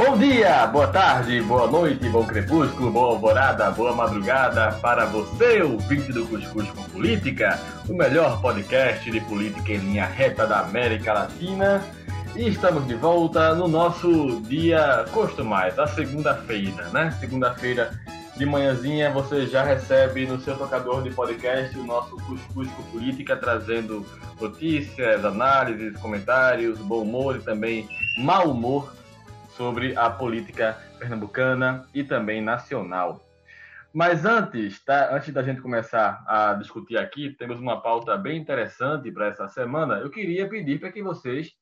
Bom dia, boa tarde, boa noite, bom crepúsculo, boa alvorada, boa madrugada para você, ouvinte do Cuscuz com Política, o melhor podcast de política em linha reta da América Latina. E estamos de volta no nosso dia costumais, a segunda-feira, né? Segunda-feira de manhãzinha você já recebe no seu tocador de podcast o nosso Cuscuz com Política, trazendo notícias, análises, comentários, bom humor e também mau humor sobre a política pernambucana e também nacional. Mas antes, tá, antes da gente começar a discutir aqui, temos uma pauta bem interessante para essa semana. Eu queria pedir para que vocês,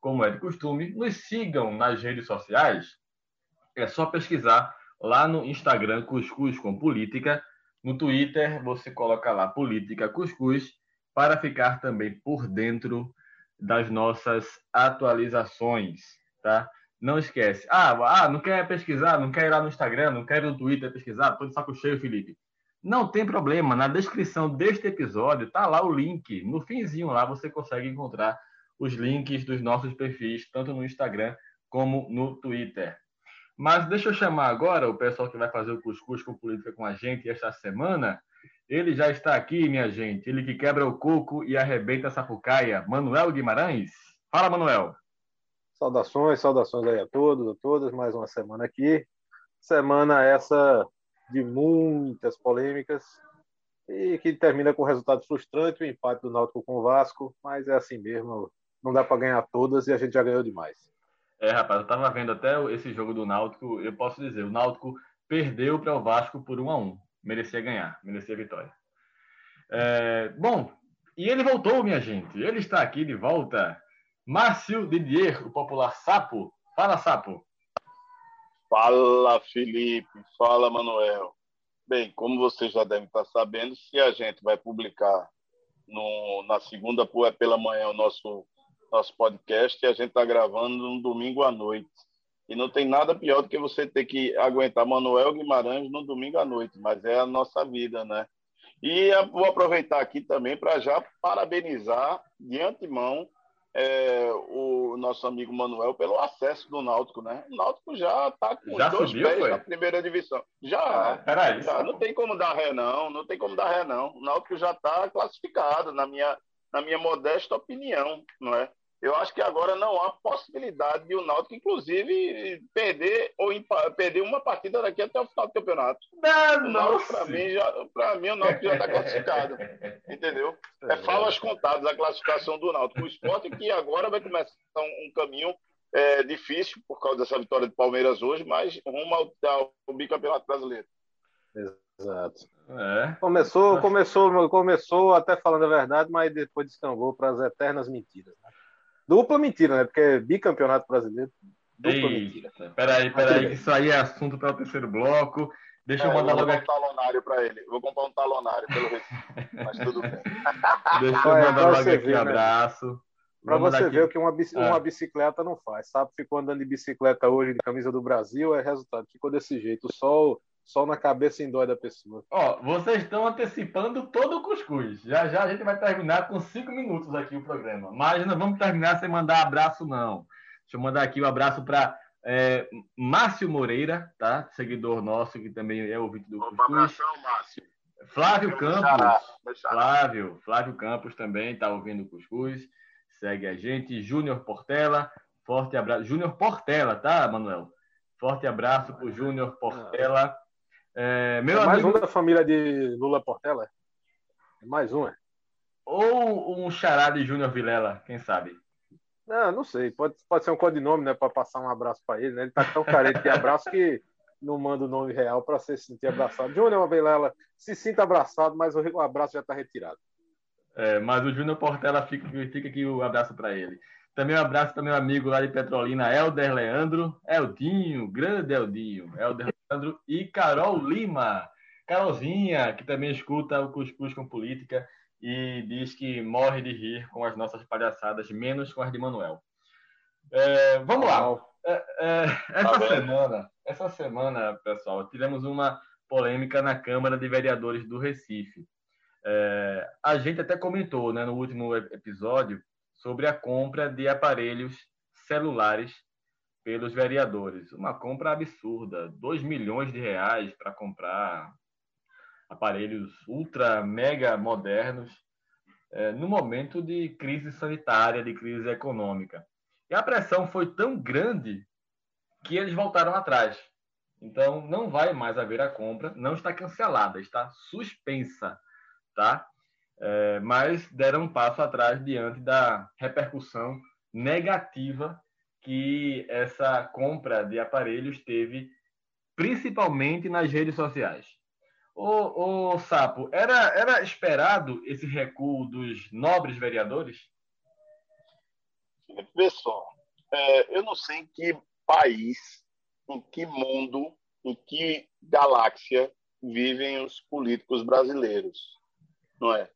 como é de costume, nos sigam nas redes sociais. É só pesquisar lá no Instagram Cuscuz com Política. No Twitter, você coloca lá Política Cuscuz para ficar também por dentro das nossas atualizações, tá? Não esquece. Ah, ah, não quer pesquisar, não quer ir lá no Instagram, não quer ir no Twitter pesquisar, tô de saco cheio, Felipe. Não tem problema, na descrição deste episódio tá lá o link. No finzinho lá você consegue encontrar os links dos nossos perfis, tanto no Instagram como no Twitter. Mas deixa eu chamar agora o pessoal que vai fazer o Cuscuz com Política com a gente esta semana. Ele já está aqui, minha gente. Ele que quebra o coco e arrebenta a sapucaia. Manuel Guimarães. Fala, Manuel. Saudações, saudações aí a todos, a todas, mais uma semana aqui. Semana essa de muitas polêmicas e que termina com resultado frustrante, o empate do Náutico com o Vasco, mas é assim mesmo, não dá para ganhar todas e a gente já ganhou demais. É, rapaz, eu tava vendo até esse jogo do Náutico, eu posso dizer, o Náutico perdeu para o Vasco por 1 a 1 merecia ganhar, merecia vitória. É, bom, e ele voltou, minha gente, ele está aqui de volta Márcio Didier, o popular Sapo. Fala, Sapo. Fala, Felipe. Fala, Manuel. Bem, como vocês já devem estar sabendo, se a gente vai publicar no, na segunda pela manhã o nosso, nosso podcast, a gente está gravando no domingo à noite. E não tem nada pior do que você ter que aguentar Manuel Guimarães no domingo à noite, mas é a nossa vida, né? E vou aproveitar aqui também para já parabenizar de antemão é, o nosso amigo Manuel pelo acesso do Náutico, né? O Náutico já está com já dois subiu, pés foi? na primeira divisão. Já, ah, peraí, já não tem como dar ré não, não tem como dar ré não. O Náutico já está classificado na minha na minha modesta opinião, não é? Eu acho que agora não há possibilidade de o Náutico, inclusive, perder ou perder uma partida daqui até o final do campeonato. Não, para mim, já, mim, o Náutico já está classificado. entendeu? É, é falas contadas a classificação do Náutico. O esporte que agora vai começar um, um caminho é, difícil por causa dessa vitória do Palmeiras hoje, mas rumo ao, ao bicampeonato brasileiro. Exato. É. Começou, começou, começou até falando a verdade, mas depois descambou para as eternas mentiras. Né? Dupla mentira, né? Porque é bicampeonato brasileiro. Dupla Eita, mentira. Peraí, peraí, isso aí é assunto para o terceiro bloco. Deixa é, eu mandar eu logo aqui. um talonário para ele. vou comprar um talonário pelo Recife. Mas tudo bem. Deixa eu mandar logo aqui um né? abraço. Para você aqui. ver o que uma, uma ah. bicicleta não faz. Sabe, ficou andando de bicicleta hoje de camisa do Brasil, é resultado. Ficou desse jeito. O sol sol na cabeça em dói da pessoa. Ó, vocês estão antecipando todo o cuscuz. Já já a gente vai terminar com cinco minutos aqui o programa. Mas não vamos terminar sem mandar abraço, não. Deixa eu mandar aqui o um abraço para é, Márcio Moreira, tá? Seguidor nosso, que também é ouvinte do Cuscuz. Um abração, Márcio. Flávio Campos. Flávio, Flávio Campos também está ouvindo o Cuscuz. Segue a gente. Júnior Portela. Forte abraço. Júnior Portela, tá, Manuel? Forte abraço para o Júnior Portela. É, meu é mais amigo... um da família de Lula Portela? É mais um, é? Ou um chará de Júnior Vilela, quem sabe? Não, não sei. Pode, pode ser um codinome, né? Para passar um abraço para ele, né? Ele tá tão carente de abraço que não manda o nome real para se sentir abraçado. Júnior Vilela se sinta abraçado, mas o abraço já está retirado. É, mas o Júnior Portela fica, fica aqui o abraço para ele. Também um abraço para meu amigo lá de Petrolina, Helder Leandro. Eldinho, grande Eldinho. Helder Leandro e Carol Lima. Carolzinha, que também escuta o Cuscuz com Política e diz que morre de rir com as nossas palhaçadas, menos com as de Manuel. É, vamos lá. É, é, essa tá semana, essa semana, pessoal, tivemos uma polêmica na Câmara de Vereadores do Recife. É, a gente até comentou né, no último episódio sobre a compra de aparelhos celulares pelos vereadores. Uma compra absurda, 2 milhões de reais para comprar aparelhos ultra mega modernos é, no momento de crise sanitária, de crise econômica. E a pressão foi tão grande que eles voltaram atrás. Então, não vai mais haver a compra, não está cancelada, está suspensa, tá? É, mas deram um passo atrás diante da repercussão negativa que essa compra de aparelhos teve, principalmente nas redes sociais. O, o Sapo, era, era esperado esse recuo dos nobres vereadores? Pessoal, é, eu não sei em que país, em que mundo, em que galáxia vivem os políticos brasileiros, não é?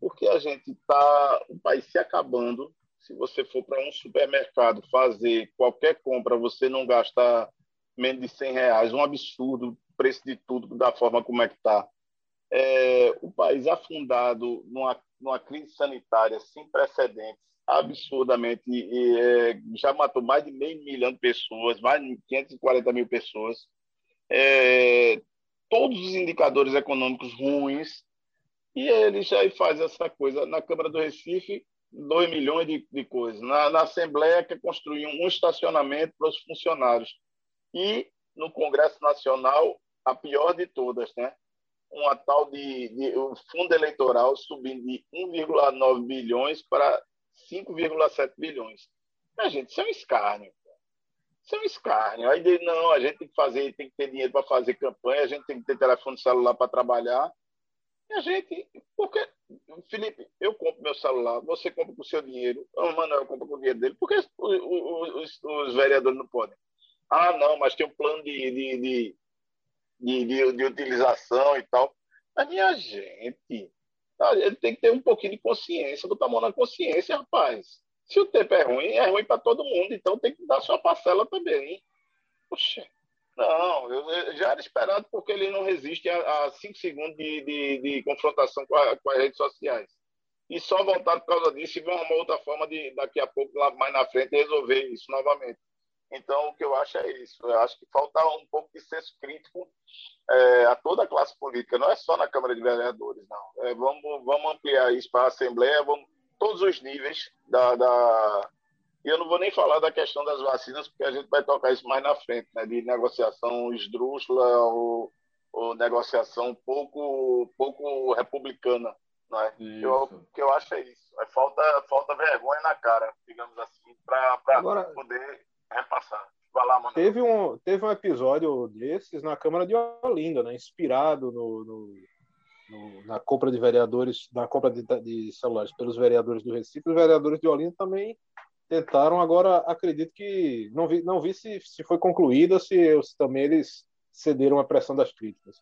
Porque a gente está, o país se acabando. Se você for para um supermercado fazer qualquer compra, você não gasta menos de 100 reais, um absurdo preço de tudo da forma como é que está. É, o país afundado numa, numa crise sanitária sem precedentes, absurdamente, e, é, já matou mais de meio milhão de pessoas, mais de 540 mil pessoas. É, todos os indicadores econômicos ruins, e ele já faz essa coisa. Na Câmara do Recife, 2 milhões de, de coisas. Na, na Assembleia, quer construir um estacionamento para os funcionários. E no Congresso Nacional, a pior de todas, né? Uma tal de, de o fundo eleitoral subindo de 1,9 bilhões para 5,7 bilhões. A gente, isso é um escárnio. Isso é um escárnio. Aí não, a gente tem que fazer, tem que ter dinheiro para fazer campanha, a gente tem que ter telefone celular para trabalhar. E a gente, porque, Felipe, eu compro meu celular, você compra com o seu dinheiro, o Manuel compra com o dinheiro dele, por que os, os, os, vereadores não podem? Ah, não, mas tem um plano de, de, de de, de, de utilização e tal. Mas, minha gente, ele tem que ter um pouquinho de consciência, botar a mão na consciência, rapaz. Se o tempo é ruim, é ruim para todo mundo, então tem que dar sua parcela também. Poxa, não, eu, eu já era esperado porque ele não resiste a, a cinco segundos de, de, de confrontação com, a, com, as redes sociais. E só voltar por causa disso e ver uma outra forma de, daqui a pouco, lá mais na frente, resolver isso novamente. Então, o que eu acho é isso. Eu acho que falta um pouco de senso crítico é, a toda a classe política, não é só na Câmara de Vereadores, não. É, vamos, vamos ampliar isso para a Assembleia, vamos, todos os níveis da, da... Eu não vou nem falar da questão das vacinas, porque a gente vai tocar isso mais na frente, né? de negociação esdrúxula ou, ou negociação pouco, pouco republicana. Não é? Eu, o que eu acho é isso. É falta, falta vergonha na cara, digamos assim, para Agora... poder repassar. Lá. Teve um, teve um episódio desses na Câmara de Olinda, né? Inspirado no, no, no na compra de vereadores, na compra de, de, celulares pelos vereadores do Recife. Os vereadores de Olinda também tentaram. Agora, acredito que não vi, não vi se, se foi concluída, se, se também eles cederam à pressão das críticas.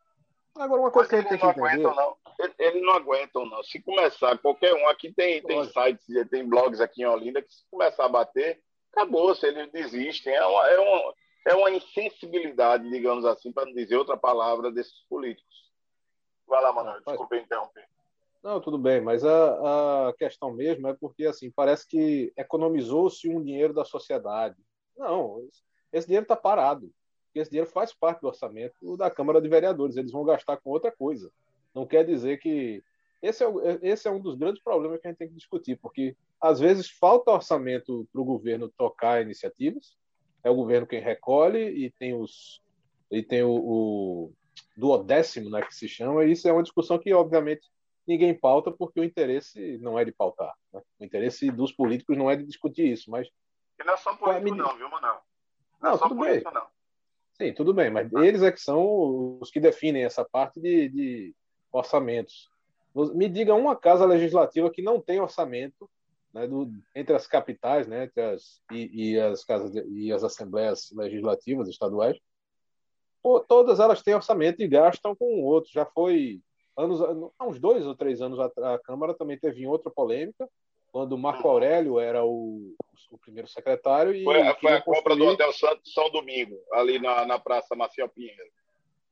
Agora, uma coisa Mas que tem que entender... Aguentam, não. Eles não aguentam, não. Se começar, qualquer um, aqui tem, tem sites, tem blogs aqui em Olinda, que se começar a bater, acabou, se eles desistem. É uma, é uma, é uma insensibilidade, digamos assim, para não dizer outra palavra, desses políticos. Vai lá, Manuel, desculpa interromper. Não, tudo bem, mas a, a questão mesmo é porque assim parece que economizou-se um dinheiro da sociedade. Não, esse dinheiro está parado. Esse dinheiro faz parte do orçamento da Câmara de Vereadores. Eles vão gastar com outra coisa. Não quer dizer que esse é, esse é um dos grandes problemas que a gente tem que discutir, porque às vezes falta orçamento para o governo tocar iniciativas, é o governo quem recolhe e tem os e tem o, o duodécimo, né, que se chama, e isso é uma discussão que obviamente ninguém pauta porque o interesse não é de pautar, né? o interesse dos políticos não é de discutir isso, mas e não é só político não, viu, Manuel? Não, não é tudo político, bem. não. Sim, tudo bem, mas eles é que são os que definem essa parte de, de orçamentos. Me diga uma casa legislativa que não tem orçamento né, do, entre as capitais, né, entre as, e, e as casas e as assembleias legislativas estaduais, pô, todas elas têm orçamento e gastam com o outro. Já foi anos, há uns dois ou três anos a, a Câmara também teve outra polêmica quando o Marco Aurélio era o, o primeiro secretário e foi, foi a compra do Hotel São Domingo ali na, na Praça Maciel Pinheiro.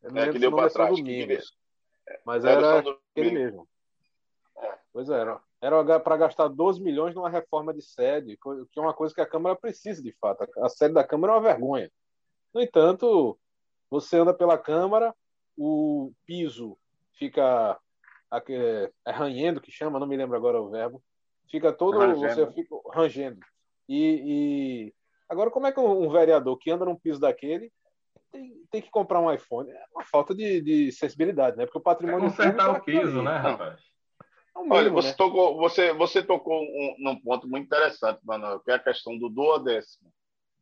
É, que deu para trás. Domingo, mas era aquele mesmo. É. Pois era. era para gastar 12 milhões numa reforma de sede, que é uma coisa que a Câmara precisa de fato. A sede da Câmara é uma vergonha. No entanto, você anda pela Câmara, o piso fica é, é ranhendo, que chama, não me lembro agora o verbo, fica todo, rangendo. você fica rangendo. E, e, agora como é que um vereador que anda num piso daquele tem, tem que comprar um iPhone? É uma falta de, de sensibilidade, né? Porque o patrimônio é consertar o piso, né, rapaz? É mínimo, Olha, você né? tocou, você, você tocou um, num ponto muito interessante, Manuel, que é a questão do duodécimo,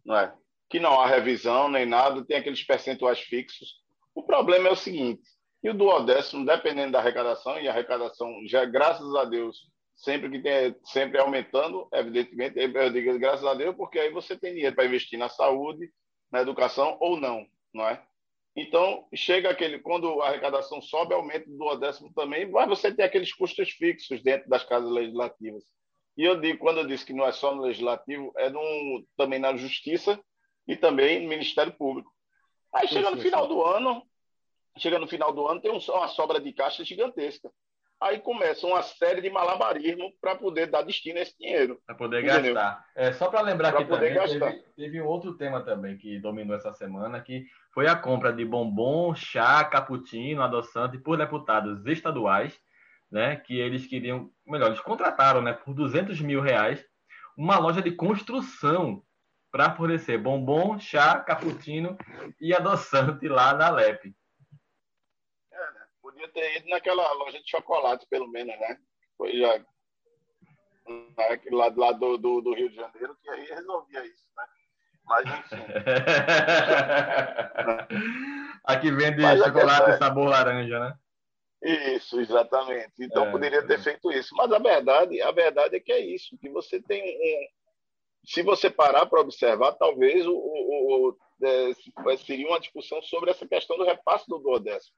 não é? Que não há revisão nem nada, tem aqueles percentuais fixos. O problema é o seguinte: que o duodécimo, dependendo da arrecadação, e a arrecadação já, graças a Deus, sempre que tem, sempre aumentando, evidentemente, eu digo graças a Deus, porque aí você tem dinheiro para investir na saúde, na educação ou não, não é? Então, chega aquele, quando a arrecadação sobe, aumenta do décimo também, mas você tem aqueles custos fixos dentro das casas legislativas. E eu digo, quando eu disse que não é só no legislativo, é no, também na justiça e também no Ministério Público. Aí chega no final do ano, chega no final do ano, tem uma sobra de caixa gigantesca. Aí começa uma série de malabarismo para poder dar destino a esse dinheiro. Para poder entendeu? gastar. É, só para lembrar pra que também teve, teve, um outro tema também que dominou essa semana, que foi a compra de bombom, chá, cappuccino, adoçante por deputados estaduais, né, que eles queriam, melhor, eles contrataram né, por 200 mil reais uma loja de construção para fornecer bombom, chá, cappuccino e adoçante lá na LEP podia ter ido naquela loja de chocolate, pelo menos, né? Foi já naquele lado lá do, do, do, Rio de Janeiro, que aí resolvia isso, né? Mas enfim. Aqui vende Mas chocolate é sabor laranja, né? Isso, exatamente. Então é, poderia ter é. feito isso. Mas a verdade, a verdade é que é isso, que você tem um. Se você parar para observar, talvez o, o, o é, seria uma discussão sobre essa questão do repasse do duodécimo.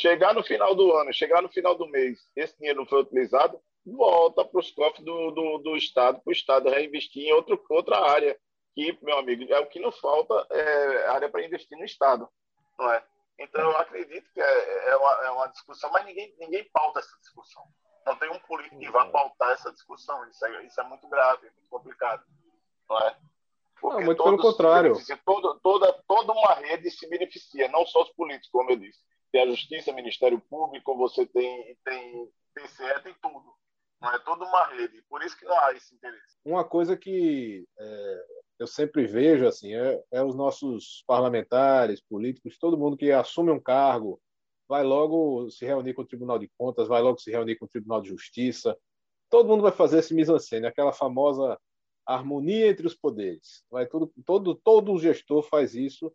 Chegar no final do ano, chegar no final do mês, esse dinheiro não foi utilizado, volta para os cofres do, do, do Estado, para o Estado reinvestir em outro, outra área, que, meu amigo, é o que não falta, é área para investir no Estado, não é? Então, eu acredito que é, é, uma, é uma discussão, mas ninguém, ninguém pauta essa discussão. Não tem um político que vá pautar essa discussão. Isso é, isso é muito grave, é muito complicado, não é? Porque não, muito pelo contrário. Toda, toda, toda uma rede se beneficia, não só os políticos, como eu disse tem a Justiça, Ministério Público, você tem, tem TCE, tem tudo. Não é toda uma rede. Por isso que não há esse interesse. Uma coisa que é, eu sempre vejo assim é, é, os nossos parlamentares, políticos, todo mundo que assume um cargo vai logo se reunir com o Tribunal de Contas, vai logo se reunir com o Tribunal de Justiça. Todo mundo vai fazer esse mise-en-scène, aquela famosa harmonia entre os poderes. Vai tudo, todo todo gestor faz isso.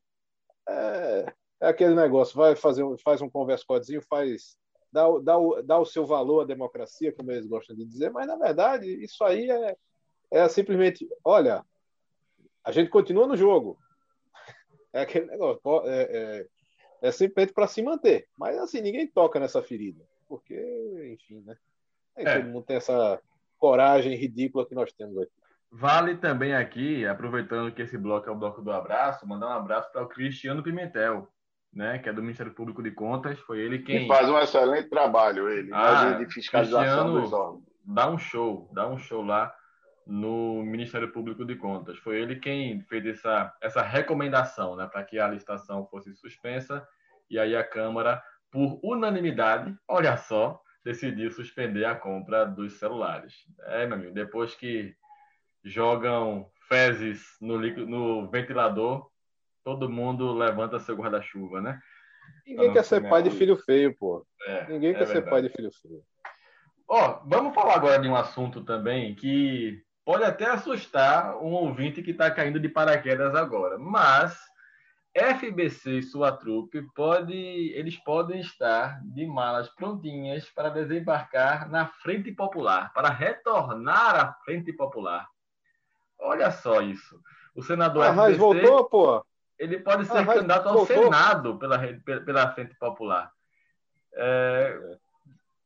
É, é aquele negócio, vai fazer faz um conversa codezinho, faz dá, dá, dá o seu valor à democracia, como eles gostam de dizer, mas na verdade isso aí é, é simplesmente, olha, a gente continua no jogo. É aquele negócio, é, é, é simplesmente para se manter. Mas assim, ninguém toca nessa ferida, porque, enfim, né? É. todo mundo tem essa coragem ridícula que nós temos aqui. Vale também aqui, aproveitando que esse bloco é o bloco do abraço, mandar um abraço para o Cristiano Pimentel, né, que é do Ministério Público de Contas, foi ele quem. Faz um excelente trabalho, ele, ah, de fiscalização dos órgãos. Dá um show, dá um show lá no Ministério Público de Contas. Foi ele quem fez essa, essa recomendação né, para que a licitação fosse suspensa e aí a Câmara, por unanimidade, olha só, decidiu suspender a compra dos celulares. É, meu amigo, depois que jogam fezes no, no ventilador, todo mundo levanta seu guarda-chuva, né? Ninguém quer ser pai de filho feio, pô. É, Ninguém é quer verdade. ser pai de filho feio. Ó, vamos falar agora de um assunto também que pode até assustar um ouvinte que está caindo de paraquedas agora, mas FBC e sua trupe pode, eles podem estar de malas prontinhas para desembarcar na Frente Popular, para retornar à Frente Popular. Olha só isso. O senador ah, FBC voltou, pô ele pode ser ah, candidato ao voltou. Senado pela, pela Frente Popular. É,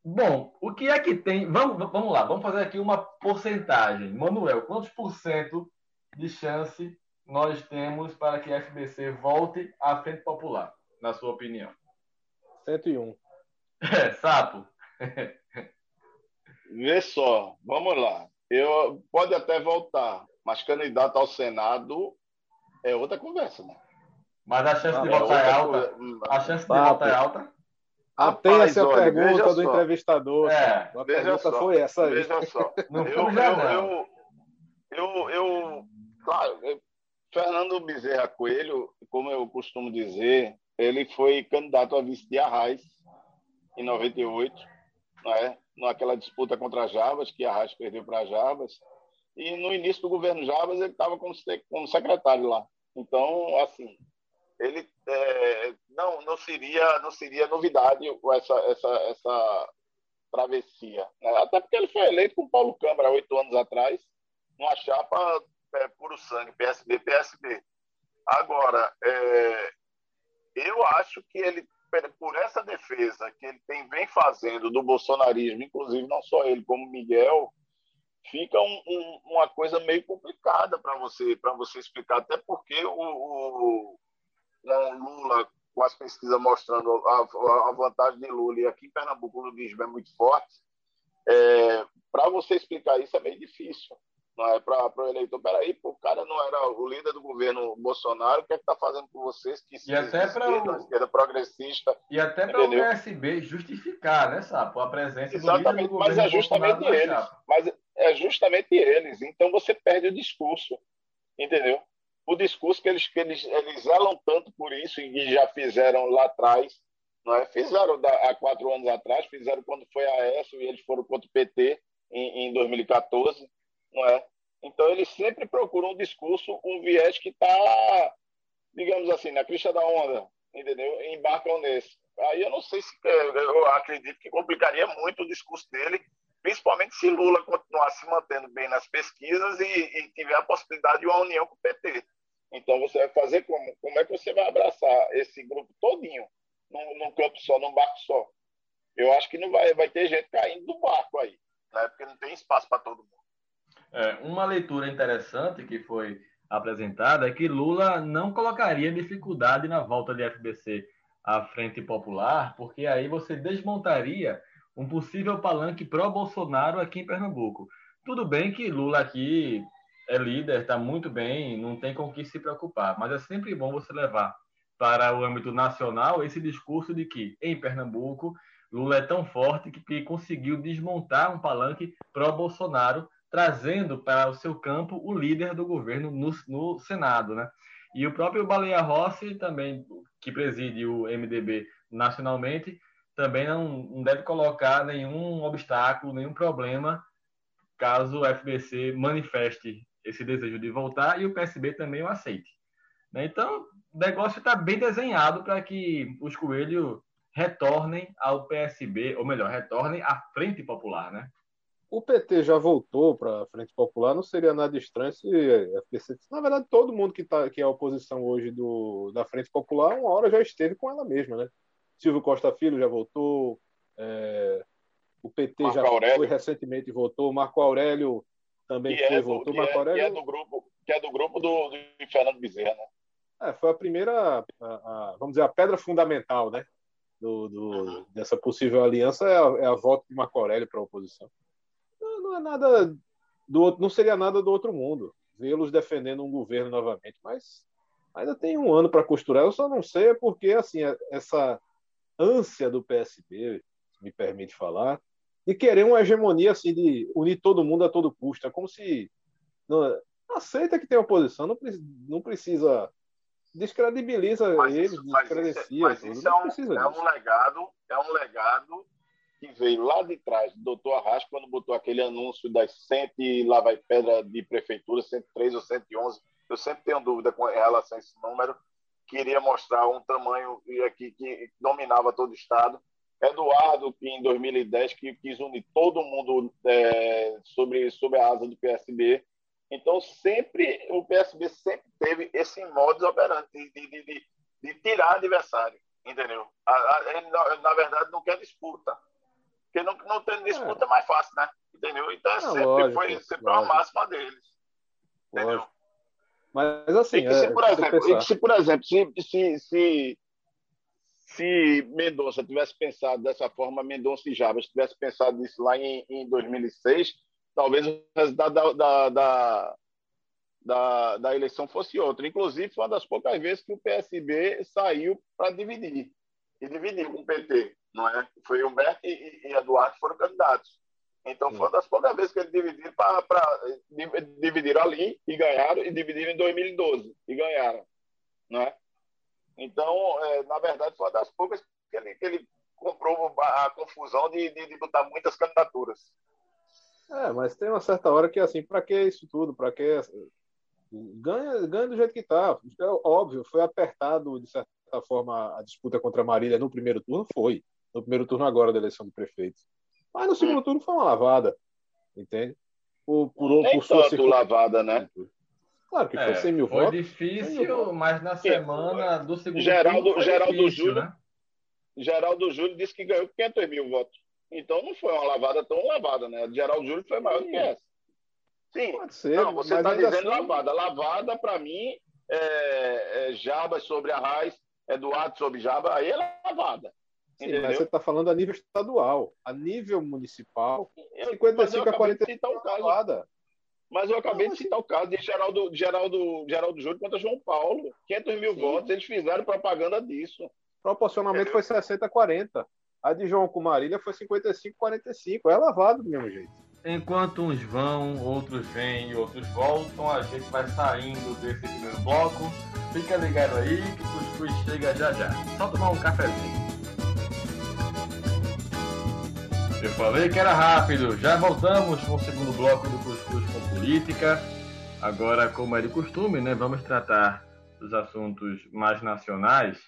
bom, o que é que tem. Vamos, vamos lá, vamos fazer aqui uma porcentagem. Manuel, quantos por cento de chance nós temos para que a FBC volte à Frente Popular, na sua opinião? 101. É, sapo. Vê só, vamos lá. Eu pode até voltar, mas candidato ao Senado é outra conversa, né? Mas a chance ah, de é votar é alta. Coisa. A chance de votar é alta. Atenha-se a pergunta do só. entrevistador. É, a pergunta só, foi essa aí. Veja só. eu, eu, eu, eu, eu, claro, Fernando Bezerra Coelho, como eu costumo dizer, ele foi candidato a vice de Arraes em 98, né? naquela disputa contra a Jarbas, que Arraes perdeu para a Jarbas. E no início do governo Jarbas, ele estava como, como secretário lá. Então, assim, ele é, não não seria não seria novidade essa essa essa travessia né? até porque ele foi eleito com Paulo Câmara oito anos atrás numa chapa é, puro sangue PSB PSB agora é, eu acho que ele por essa defesa que ele tem vem fazendo do bolsonarismo inclusive não só ele como Miguel fica um, um, uma coisa meio complicada para você para você explicar até porque o, o com Lula, com as pesquisas mostrando a, a vantagem de Lula, e aqui em Pernambuco o lulismo é muito forte, é, para você explicar isso é bem difícil. É? Para o eleitor, peraí, pô, o cara não era o líder do governo Bolsonaro, o que é que está fazendo com vocês? Que e até para o... esquerda progressista. E até para o PSB justificar, né, Sapo, a presença Exatamente, do líder do mas é justamente eles. Mas é justamente eles. Então você perde o discurso, entendeu? O discurso que eles, que eles, eles zelam tanto por isso e já fizeram lá atrás, não é? fizeram da, há quatro anos atrás, fizeram quando foi a ESO e eles foram contra o PT em, em 2014, não é? Então eles sempre procuram um discurso, um viés que está, digamos assim, na crista da onda, entendeu? E embarcam nesse. Aí eu não sei se eu acredito que complicaria muito o discurso dele, principalmente se Lula continuar se mantendo bem nas pesquisas e, e tiver a possibilidade de uma união com o PT. Então você vai fazer como? Como é que você vai abraçar esse grupo todinho num, num só, num barco só? Eu acho que não vai, vai ter gente caindo do barco aí, né? porque não tem espaço para todo mundo. É, uma leitura interessante que foi apresentada é que Lula não colocaria dificuldade na volta de FBC à Frente Popular, porque aí você desmontaria um possível palanque pró-Bolsonaro aqui em Pernambuco. Tudo bem que Lula aqui é líder, está muito bem, não tem com o que se preocupar. Mas é sempre bom você levar para o âmbito nacional esse discurso de que, em Pernambuco, Lula é tão forte que, que conseguiu desmontar um palanque pró-Bolsonaro, trazendo para o seu campo o líder do governo no, no Senado. Né? E o próprio Baleia Rossi, também, que preside o MDB nacionalmente, também não, não deve colocar nenhum obstáculo, nenhum problema caso o FBC manifeste esse desejo de voltar e o PSB também o aceite. Né? Então, o negócio está bem desenhado para que os coelhos retornem ao PSB, ou melhor, retornem à Frente Popular, né? O PT já voltou para a Frente Popular, não seria nada estranho se a FPC. Na verdade, todo mundo que, tá, que é a oposição hoje do, da Frente Popular, uma hora já esteve com ela mesma, né? Silvio Costa Filho já voltou, é, o PT Marco já Aurélio. foi recentemente votou, Marco Aurélio também que foi, é voltou. Que, é, que é do grupo, que é do grupo do, do Fernando Bezerra, né? É, foi a primeira, a, a, vamos dizer, a pedra fundamental, né? Do, do uhum. dessa possível aliança é a, é a volta de Marco Aurélio para a oposição. Não, não, é nada do não seria nada do outro mundo vê-los defendendo um governo novamente, mas ainda tem um ano para costurar. Eu só não sei é porque assim essa ânsia do PSB, me permite falar, de querer uma hegemonia assim de unir todo mundo a todo custo. É como se não, aceita que tem oposição, não, não precisa descredibiliza mas eles, isso, descredencia. Mas isso, mas isso é, um, é um legado, é um legado que veio lá de trás do doutor Arrasto, quando botou aquele anúncio das 100 e lá vai pedra de prefeitura, 103 ou 111. Eu sempre tenho dúvida com relação a esse número. Queria mostrar um tamanho aqui que dominava todo o estado. Eduardo, que em 2010 que quis unir todo mundo é, sobre, sobre a asa do PSB. Então, sempre, o PSB sempre teve esse modus operandi de, de, de, de tirar adversário, entendeu? A, a, ele, na, na, verdade, não quer disputa. Porque não, não tem disputa é mais fácil, né? Entendeu? Então, é sempre lógico, foi sempre lógico. a máxima deles. Entendeu? Lógico. Mas, assim, e que, se, é, por exemplo, se, por exemplo, se, se, se se Mendonça tivesse pensado dessa forma, Mendonça e Jabas tivesse pensado nisso lá em, em 2006, talvez o resultado da, da, da, da, da eleição fosse outro. Inclusive, foi uma das poucas vezes que o PSB saiu para dividir. E dividiu com o PT, não é? Foi Humberto e, e Eduardo foram candidatos. Então, foi uma das poucas vezes que eles dividiram, pra, pra, dividiram ali e ganharam, e dividiram em 2012 e ganharam. Não é? Então, é, na verdade, foi uma das poucas que ele, que ele comprou a confusão de, de, de botar muitas candidaturas. É, mas tem uma certa hora que, assim, para que isso tudo? Para que. Ganha, ganha do jeito que está. É óbvio, foi apertado, de certa forma, a disputa contra a Marília no primeiro turno? Foi. No primeiro turno, agora, da eleição do prefeito. Mas no segundo hum. turno foi uma lavada. Entende? Por, por, Nem por tanto lavada, né? Claro que foi é, 100 mil foi votos. Foi difícil, mas na semana do segundo Geraldo, turno. Geraldo difícil, Júlio, né? Geraldo Júlio disse que ganhou 500 mil votos. Então não foi uma lavada tão lavada, né? Geraldo Júlio foi maior Sim. que essa. Sim. Pode ser. Não, você está dizendo assim... lavada. Lavada, para mim, é, é Jabas sobre a Raiz, Eduardo sobre Jabas, aí é lavada. Sim, mas você está falando a nível estadual. A nível municipal, 55 a 45 é lavada. Mas eu acabei de citar o caso de Geraldo, Geraldo, Geraldo Júlio contra João Paulo. 500 mil Sim. votos, eles fizeram propaganda disso. Proporcionalmente foi 60 a 40. A de João com Marília foi 55 a 45. É lavado do mesmo jeito. Enquanto uns vão, outros vêm e outros voltam, a gente vai saindo desse primeiro bloco. Fica ligado aí que o Cuscuz chega já já. Só tomar um cafezinho. Eu falei que era rápido. Já voltamos com o segundo bloco do Cuscuz Política. Agora, como é de costume, né, vamos tratar dos assuntos mais nacionais,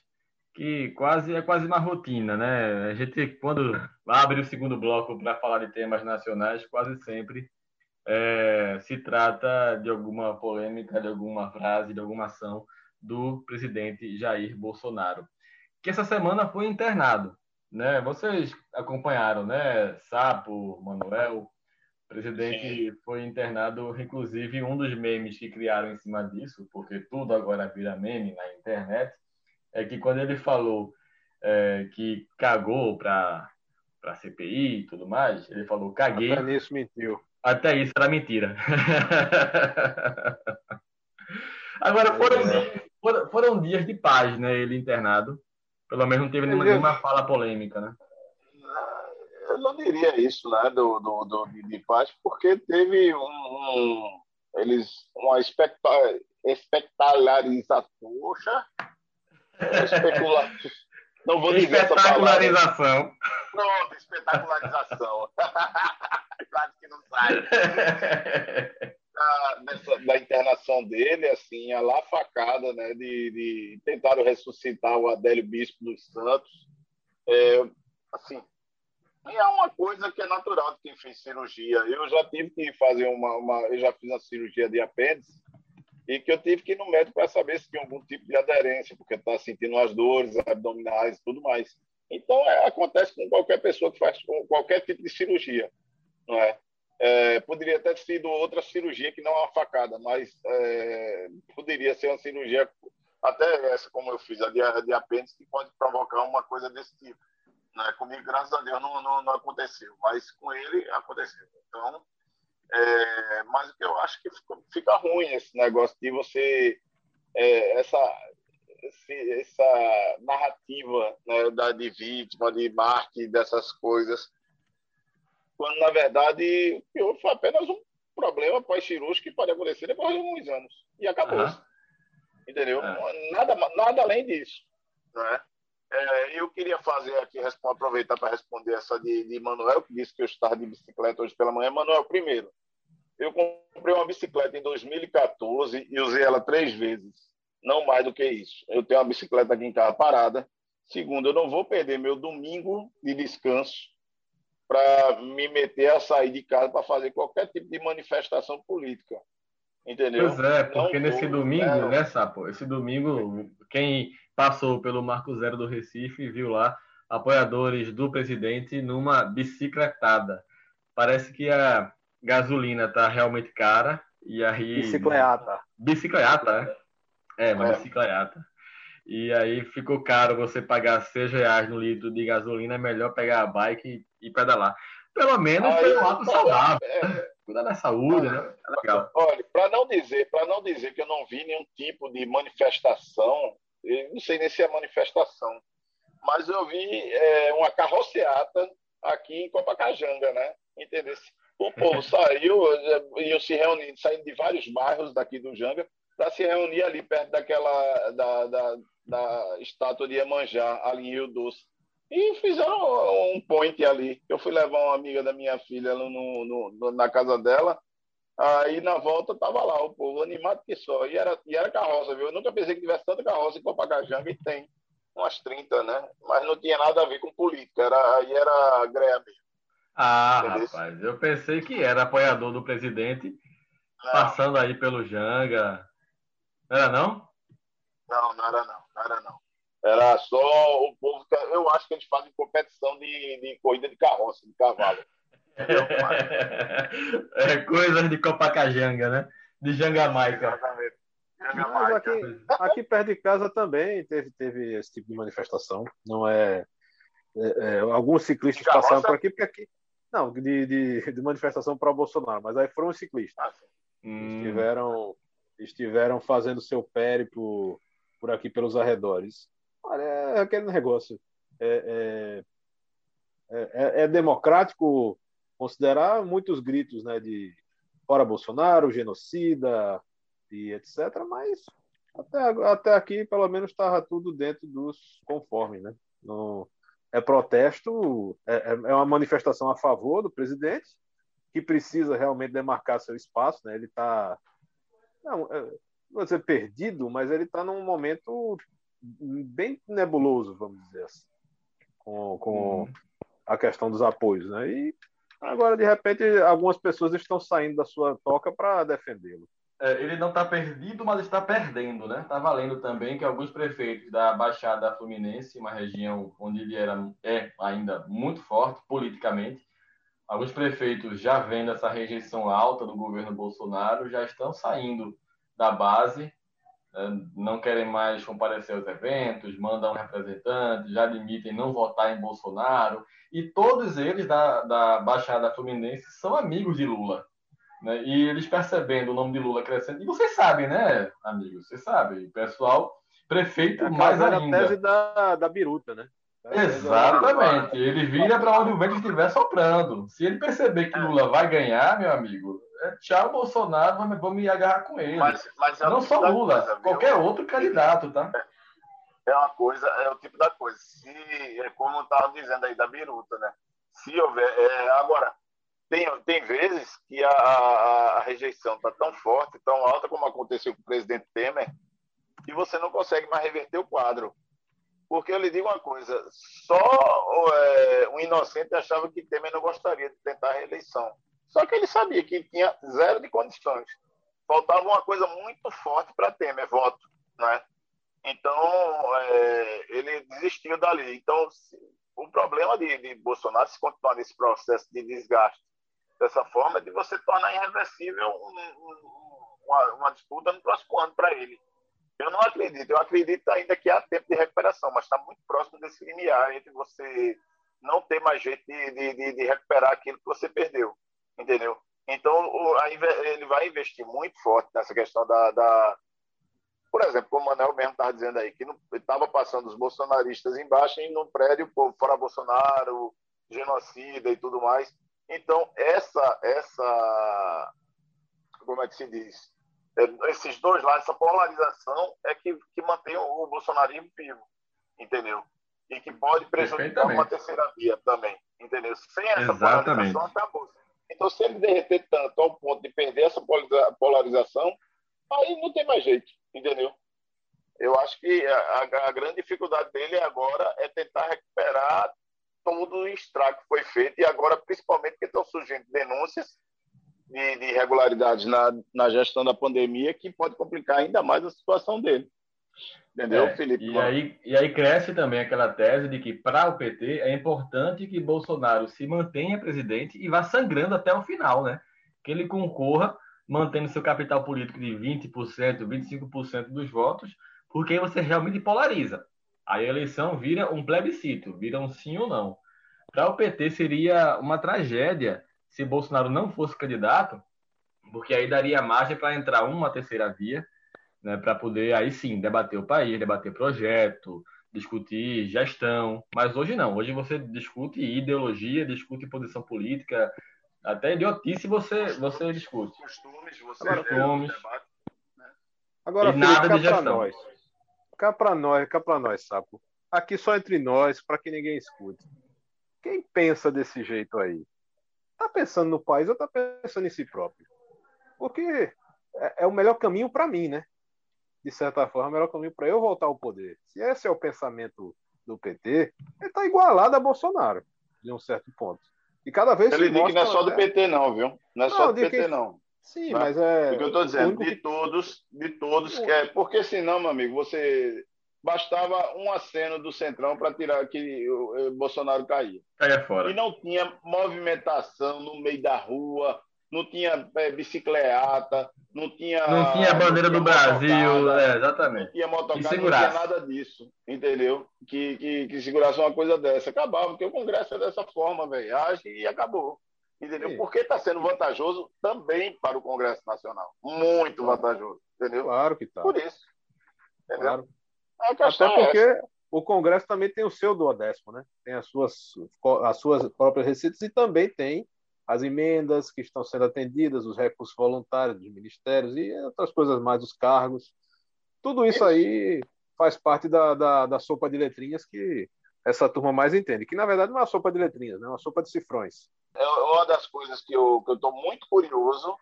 que quase é quase uma rotina, né? A gente quando abre o segundo bloco para falar de temas nacionais, quase sempre é, se trata de alguma polêmica, de alguma frase, de alguma ação do presidente Jair Bolsonaro, que essa semana foi internado né? Vocês acompanharam, né? Sapo, Manuel, presidente Sim. foi internado, inclusive um dos memes que criaram em cima disso, porque tudo agora vira meme na internet, é que quando ele falou é, que cagou para para CPI e tudo mais, ele falou caguei. Até nisso mentiu. Até isso era mentira. Agora foram, é. dias, foram, foram dias de paz, né? Ele internado. Pelo menos não teve nenhuma, nenhuma fala polêmica, né? Eu não diria isso, né, do, do, do de paz, porque teve um, um eles uma espectacularização, poxa, especula, não vou dizer essa palavra. Espetacularização. Pronto, espetacularização. Quase que não sai. da, dessa, da internação dele, assim, a lá facada, né, de, de tentaram ressuscitar o Adélio Bispo dos Santos. É, assim, é uma coisa que é natural de quem fez cirurgia. Eu já tive que fazer uma, uma eu já fiz uma cirurgia de apêndice e que eu tive que ir no médico para saber se tinha algum tipo de aderência, porque está sentindo as dores abdominais e tudo mais. Então, é, acontece com qualquer pessoa que faz qualquer tipo de cirurgia, não é? É, poderia ter sido outra cirurgia que não é uma facada, mas é, poderia ser uma cirurgia, até essa como eu fiz, a de, de apêndice, que pode provocar uma coisa desse tipo. Né? Comigo, graças a Deus, não, não, não aconteceu, mas com ele aconteceu. Então, é, mas eu acho que fica, fica, ruim esse negócio de você, é, essa, esse, essa narrativa né, da, de vítima, de marketing, dessas coisas quando na verdade foi apenas um problema pós-cirúrgico que pode acontecer depois de alguns anos. E acabou. Uhum. Entendeu? Uhum. Nada, nada além disso. Né? É, eu queria fazer aqui, aproveitar para responder essa de, de Manuel, que disse que eu estava de bicicleta hoje pela manhã. Manuel, primeiro, eu comprei uma bicicleta em 2014 e usei ela três vezes. Não mais do que isso. Eu tenho uma bicicleta aqui em casa parada. Segundo, eu não vou perder meu domingo de descanso para me meter a sair de casa para fazer qualquer tipo de manifestação política. Entendeu? Pois é, porque Não nesse vou, domingo, né, né, Sapo? Esse domingo, quem passou pelo Marco Zero do Recife viu lá apoiadores do presidente numa bicicletada. Parece que a gasolina tá realmente cara e aí bicicleta. Bicicleta, é? É, uma é. bicicleta. E aí ficou caro você pagar 6 reais no litro de gasolina, é melhor pegar a bike e, e pedalar. Pelo menos foi um ato saudável. É, cuidar da saúde, olha, né? É legal. Olha, para não dizer, para não dizer que eu não vi nenhum tipo de manifestação, não sei nem se é manifestação, mas eu vi é, uma carroceata aqui em Copacajanga, né? Entendeu? O povo saiu, iam se reunir, saindo de vários bairros daqui do Janga, para se reunir ali perto da, da, da estátua de Iemanjá, ali em Rio Doce. E fizeram um point ali. Eu fui levar uma amiga da minha filha no, no, na casa dela. Aí na volta tava lá o povo animado que só. E era, e era carroça, viu? Eu nunca pensei que tivesse tanta carroça em Copacabana e tem umas 30, né? Mas não tinha nada a ver com política, era, aí era mesmo. Ah, Entendeu? rapaz, eu pensei que era apoiador do presidente, não. passando aí pelo Janga. Não era não? Não, não era não, não era não. Era só o povo. Eu acho que eles fazem competição de, de corrida de carroça, de cavalo. é coisas de Copacajanga, né? De Jangamaica. Exatamente. Mas aqui, aqui perto de casa também teve, teve esse tipo de manifestação. Não é. é, é alguns ciclistas passaram por aqui, porque aqui. Não, de, de, de manifestação para Bolsonaro, mas aí foram os ciclistas. Ah, hum. estiveram, estiveram fazendo seu périplo por aqui pelos arredores. Olha, é aquele negócio. É, é, é, é, democrático considerar muitos gritos né, de fora Bolsonaro, genocida e etc., mas até, até aqui, pelo menos, estava tudo dentro dos conformes. Né? No, é protesto, é, é, é uma manifestação a favor do presidente, que precisa realmente demarcar seu espaço. Né? Ele está, não, é, não vou dizer perdido, mas ele está num momento bem nebuloso, vamos dizer assim, com, com hum. a questão dos apoios, né? E agora, de repente, algumas pessoas estão saindo da sua toca para defendê-lo. É, ele não está perdido, mas está perdendo, né? Está valendo também que alguns prefeitos da Baixada Fluminense, uma região onde ele era, é ainda muito forte politicamente, alguns prefeitos já vendo essa rejeição alta do governo Bolsonaro já estão saindo da base não querem mais comparecer aos eventos, mandam representantes, já admitem não votar em Bolsonaro, e todos eles da, da Baixada Fluminense são amigos de Lula. Né? E eles percebendo o nome de Lula crescendo, e vocês sabem, né, amigos? Vocês sabem, o pessoal, prefeito é mais ainda. a tese da, da biruta, né? Exatamente. Ele vira para onde o vento estiver soprando. Se ele perceber que Lula vai ganhar, meu amigo, é tchau Bolsonaro, vamos, me agarrar com ele. Mas, mas é Não só Lula, coisa, qualquer outro candidato, tá? É uma coisa, é o tipo da coisa. Se, é como estava dizendo aí da biruta, né? Se houver. É, agora, tem, tem vezes que a, a, a rejeição está tão forte, tão alta, como aconteceu com o presidente Temer, que você não consegue mais reverter o quadro. Porque eu lhe digo uma coisa: só é, um inocente achava que Temer não gostaria de tentar a reeleição. Só que ele sabia que tinha zero de condições. Faltava uma coisa muito forte para Temer, voto. Né? Então, é, ele desistiu dali. Então, se, o problema de, de, Bolsonaro, se continuar nesse processo de desgaste dessa forma, é de você tornar irreversível um, um, uma, uma disputa no próximo ano para ele. Eu não acredito. Eu acredito ainda que há tempo de recuperação, mas está muito próximo desse limiar entre você não ter mais jeito de, de, de recuperar aquilo que você perdeu. Entendeu? Então, ele vai investir muito forte nessa questão da. da... Por exemplo, como o Manuel mesmo estava dizendo aí, que estava passando os bolsonaristas embaixo e no prédio, o povo fora Bolsonaro, genocida e tudo mais. Então, essa, essa. Como é que se diz? É, esses dois lados, essa polarização é que, que mantém o bolsonarismo vivo, entendeu? E que pode prejudicar uma terceira via também, entendeu? Sem essa Exatamente. polarização, acabou. Então, se ele derreter tanto ao ponto de perder essa polarização, aí não tem mais jeito, entendeu? Eu acho que a, a grande dificuldade dele agora é tentar recuperar todo o estrago que foi feito e agora, principalmente, porque estão surgindo denúncias de, de irregularidades na, na gestão da pandemia que pode complicar ainda mais a situação dele. Entendeu, é, Felipe? E aí, e aí cresce também aquela tese de que para o PT é importante que Bolsonaro se mantenha presidente e vá sangrando até o final, né? Que ele concorra, mantendo seu capital político de 20%, 25% dos votos, porque aí você realmente polariza. Aí a eleição vira um plebiscito, vira um sim ou não. Para o PT seria uma tragédia se Bolsonaro não fosse candidato, porque aí daria margem para entrar uma terceira via, né, para poder aí sim debater o país, debater projeto, discutir gestão. Mas hoje não. Hoje você discute ideologia, discute posição política, até idiotice você, você discute. Costumes, você Agora, costumes. Debate, né? Agora, Felipe, nada de gestão. Nós. Cá para nós, cá para nós, sapo. Aqui só entre nós, para que ninguém escute. Quem pensa desse jeito aí? Tá pensando no país ou tá pensando em si próprio? Porque é, é o melhor caminho para mim, né? De certa forma, é o melhor caminho para eu voltar ao poder. Se esse é o pensamento do PT, ele tá igualado a Bolsonaro, de um certo ponto. E cada vez Ele diz que não é só do PT, não, viu? Não é não, só do PT, que... não. Sim, mas, mas é. O que eu estou dizendo, de todos, de todos, que é. Porque senão, meu amigo, você. Bastava um aceno do Centrão para tirar que o Bolsonaro caía. Caia fora. E não tinha movimentação no meio da rua, não tinha é, bicicleta, não tinha. Não tinha bandeira do Brasil, é, exatamente. Não tinha motocicleta, não tinha nada disso, entendeu? Que, que, que segurasse uma coisa dessa. Acabava, porque o Congresso é dessa forma, velho. Age e acabou. Entendeu? Sim. Porque está sendo vantajoso também para o Congresso Nacional. Muito vantajoso. Entendeu? Claro que está. Por isso. Entendeu? Claro. Até é porque é o Congresso também tem o seu duodécimo, né? Tem as suas, as suas próprias receitas e também tem as emendas que estão sendo atendidas, os recursos voluntários dos ministérios e outras coisas mais, os cargos. Tudo isso aí faz parte da, da, da, sopa de letrinhas que essa turma mais entende, que na verdade não é uma sopa de letrinhas, né? é uma sopa de cifrões. É uma das coisas que eu estou muito curioso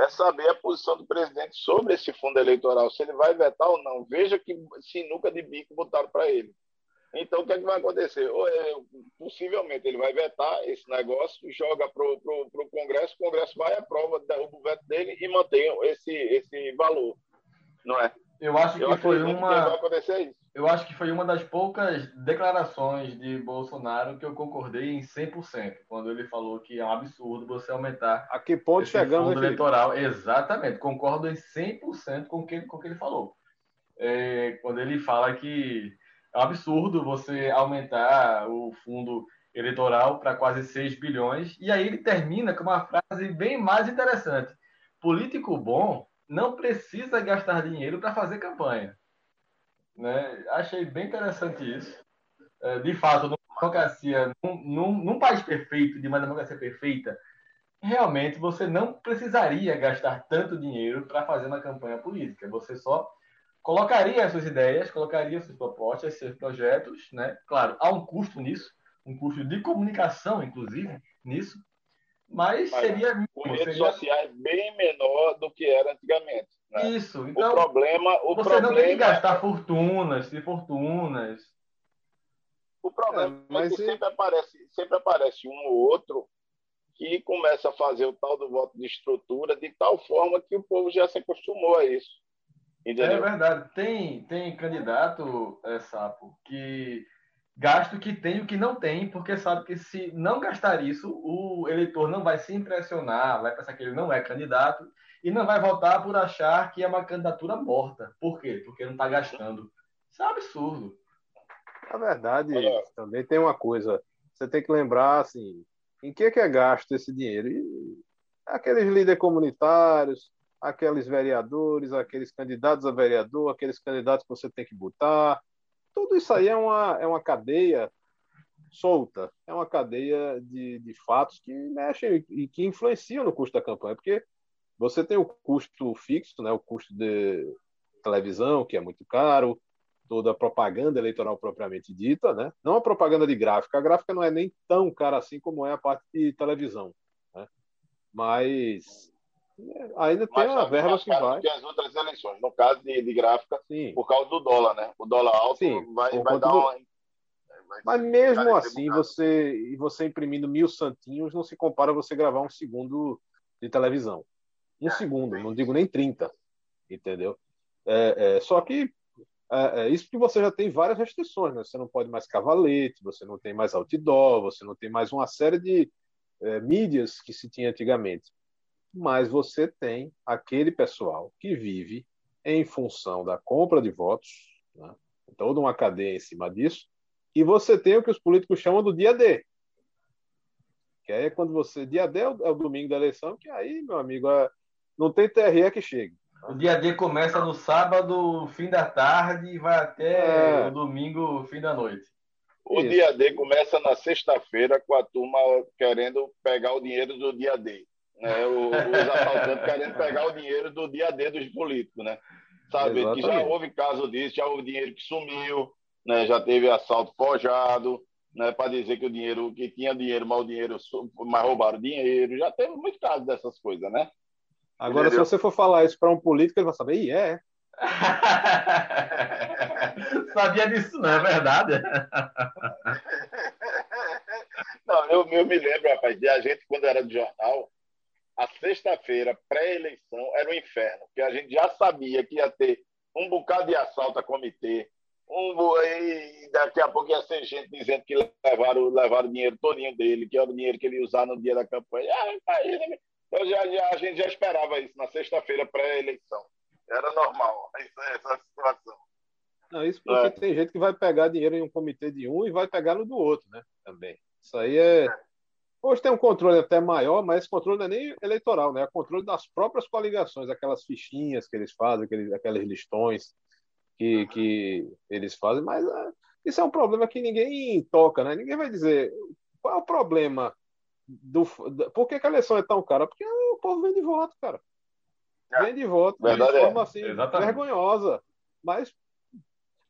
é saber a posição do presidente sobre esse fundo eleitoral, se ele vai vetar ou não. Veja que sinuca de bico botaram para ele. Então, o que, é que vai acontecer? Ou é, possivelmente ele vai vetar esse negócio, joga para o Congresso, o Congresso vai, aprova, derruba o veto dele e mantém esse, esse valor. Não é? Eu acho eu que foi uma. Que vai acontecer isso. Eu acho que foi uma das poucas declarações de Bolsonaro que eu concordei em 100%, quando ele falou que é um absurdo você aumentar. A que ponto chegamos fundo eleitoral? Exatamente, concordo em 100% com o que, com o que ele falou. É, quando ele fala que é um absurdo você aumentar o fundo eleitoral para quase 6 bilhões. E aí ele termina com uma frase bem mais interessante. Político bom não precisa gastar dinheiro para fazer campanha. Né? Achei bem interessante isso. É, de fato, numa democracia, num, num, num país perfeito, de uma democracia perfeita, realmente você não precisaria gastar tanto dinheiro para fazer uma campanha política. Você só colocaria as suas ideias, colocaria suas propostas, seus projetos, né? Claro, há um custo nisso, um custo de comunicação, inclusive, nisso, mas, mas seria... Com redes seria... sociais bem menor do que era antigamente. Né? Isso, então... O problema... O você problema... não tem que gastar fortunas e fortunas. O problema é, mas é que sempre, aparece, sempre aparece um ou outro que começa a fazer o tal do voto de estrutura de tal forma que o povo já se acostumou a isso. Entendeu? É verdade. Tem, tem candidato, é, Sapo, que gasta o que tem e o que não tem, porque sabe que se não gastar isso, o eleitor não vai se impressionar, vai pensar que ele não é candidato e não vai votar por achar que é uma candidatura morta. Por quê? Porque não está gastando. Isso é um absurdo. Na verdade, é. também tem uma coisa. Você tem que lembrar, assim, em que é, que é gasto esse dinheiro? E aqueles líderes comunitários, aqueles vereadores, aqueles candidatos a vereador, aqueles candidatos que você tem que botar. Tudo isso aí é uma, é uma cadeia solta, é uma cadeia de, de fatos que mexem e que influenciam no custo da campanha, porque você tem o custo fixo, né, o custo de televisão, que é muito caro, toda a propaganda eleitoral propriamente dita, né? não a propaganda de gráfica, a gráfica não é nem tão cara assim como é a parte de televisão, né? mas Ainda tem uma verba que vai. que as outras eleições. No caso de, de gráfica, Sim. por causa do dólar, né? O dólar alto Sim, vai, vai dar do... uma. Mas mesmo assim, você, você imprimindo mil santinhos não se compara a você gravar um segundo de televisão. Um é, segundo, não digo nem 30. Entendeu? É, é, só que é, é, isso que você já tem várias restrições, né? Você não pode mais cavalete, você não tem mais outdoor, você não tem mais uma série de é, mídias que se tinha antigamente mas você tem aquele pessoal que vive em função da compra de votos, né? toda uma cadeia em cima disso, e você tem o que os políticos chamam do dia D. Que aí é quando você. Dia D é o, é o domingo da eleição, que aí, meu amigo, é, não tem TRE que chegue. O dia D começa no sábado, fim da tarde, e vai até é. o domingo, fim da noite. O Isso. dia D começa na sexta-feira com a turma querendo pegar o dinheiro do dia D. Né? Os assaltantes querendo pegar o dinheiro do dia D dos políticos, né? Sabe? Que já houve caso disso, já houve dinheiro que sumiu, né? já teve assalto forjado, né? para dizer que o dinheiro, que tinha dinheiro, mas o dinheiro, mas roubaram dinheiro. Já teve muito caso dessas coisas, né? Agora, Entendeu? se você for falar isso para um político, ele vai saber, e é. Sabia disso, não é verdade? não, eu, eu me lembro, rapaz, de a gente, quando era de jornal, a sexta-feira, pré-eleição, era um inferno, porque a gente já sabia que ia ter um bocado de assalto a comitê, um, e daqui a pouco ia ser gente dizendo que levaram, levaram o dinheiro todinho dele, que era o dinheiro que ele ia usar no dia da campanha. Ah, eu já, já, a gente já esperava isso na sexta-feira pré-eleição. Era normal essa situação. Não, isso porque é. tem gente que vai pegar dinheiro em um comitê de um e vai pegar no do outro, né? Também. Isso aí é. é. Hoje tem um controle até maior, mas esse controle não é nem eleitoral, né? É controle das próprias coligações, aquelas fichinhas que eles fazem, aqueles, aqueles listões que, que eles fazem, mas é, isso é um problema que ninguém toca, né? Ninguém vai dizer qual é o problema do. Por que, que a eleição é tão cara? Porque o povo vem de voto, cara. É. Vem de voto Verdade de forma assim, Exatamente. vergonhosa. Mas.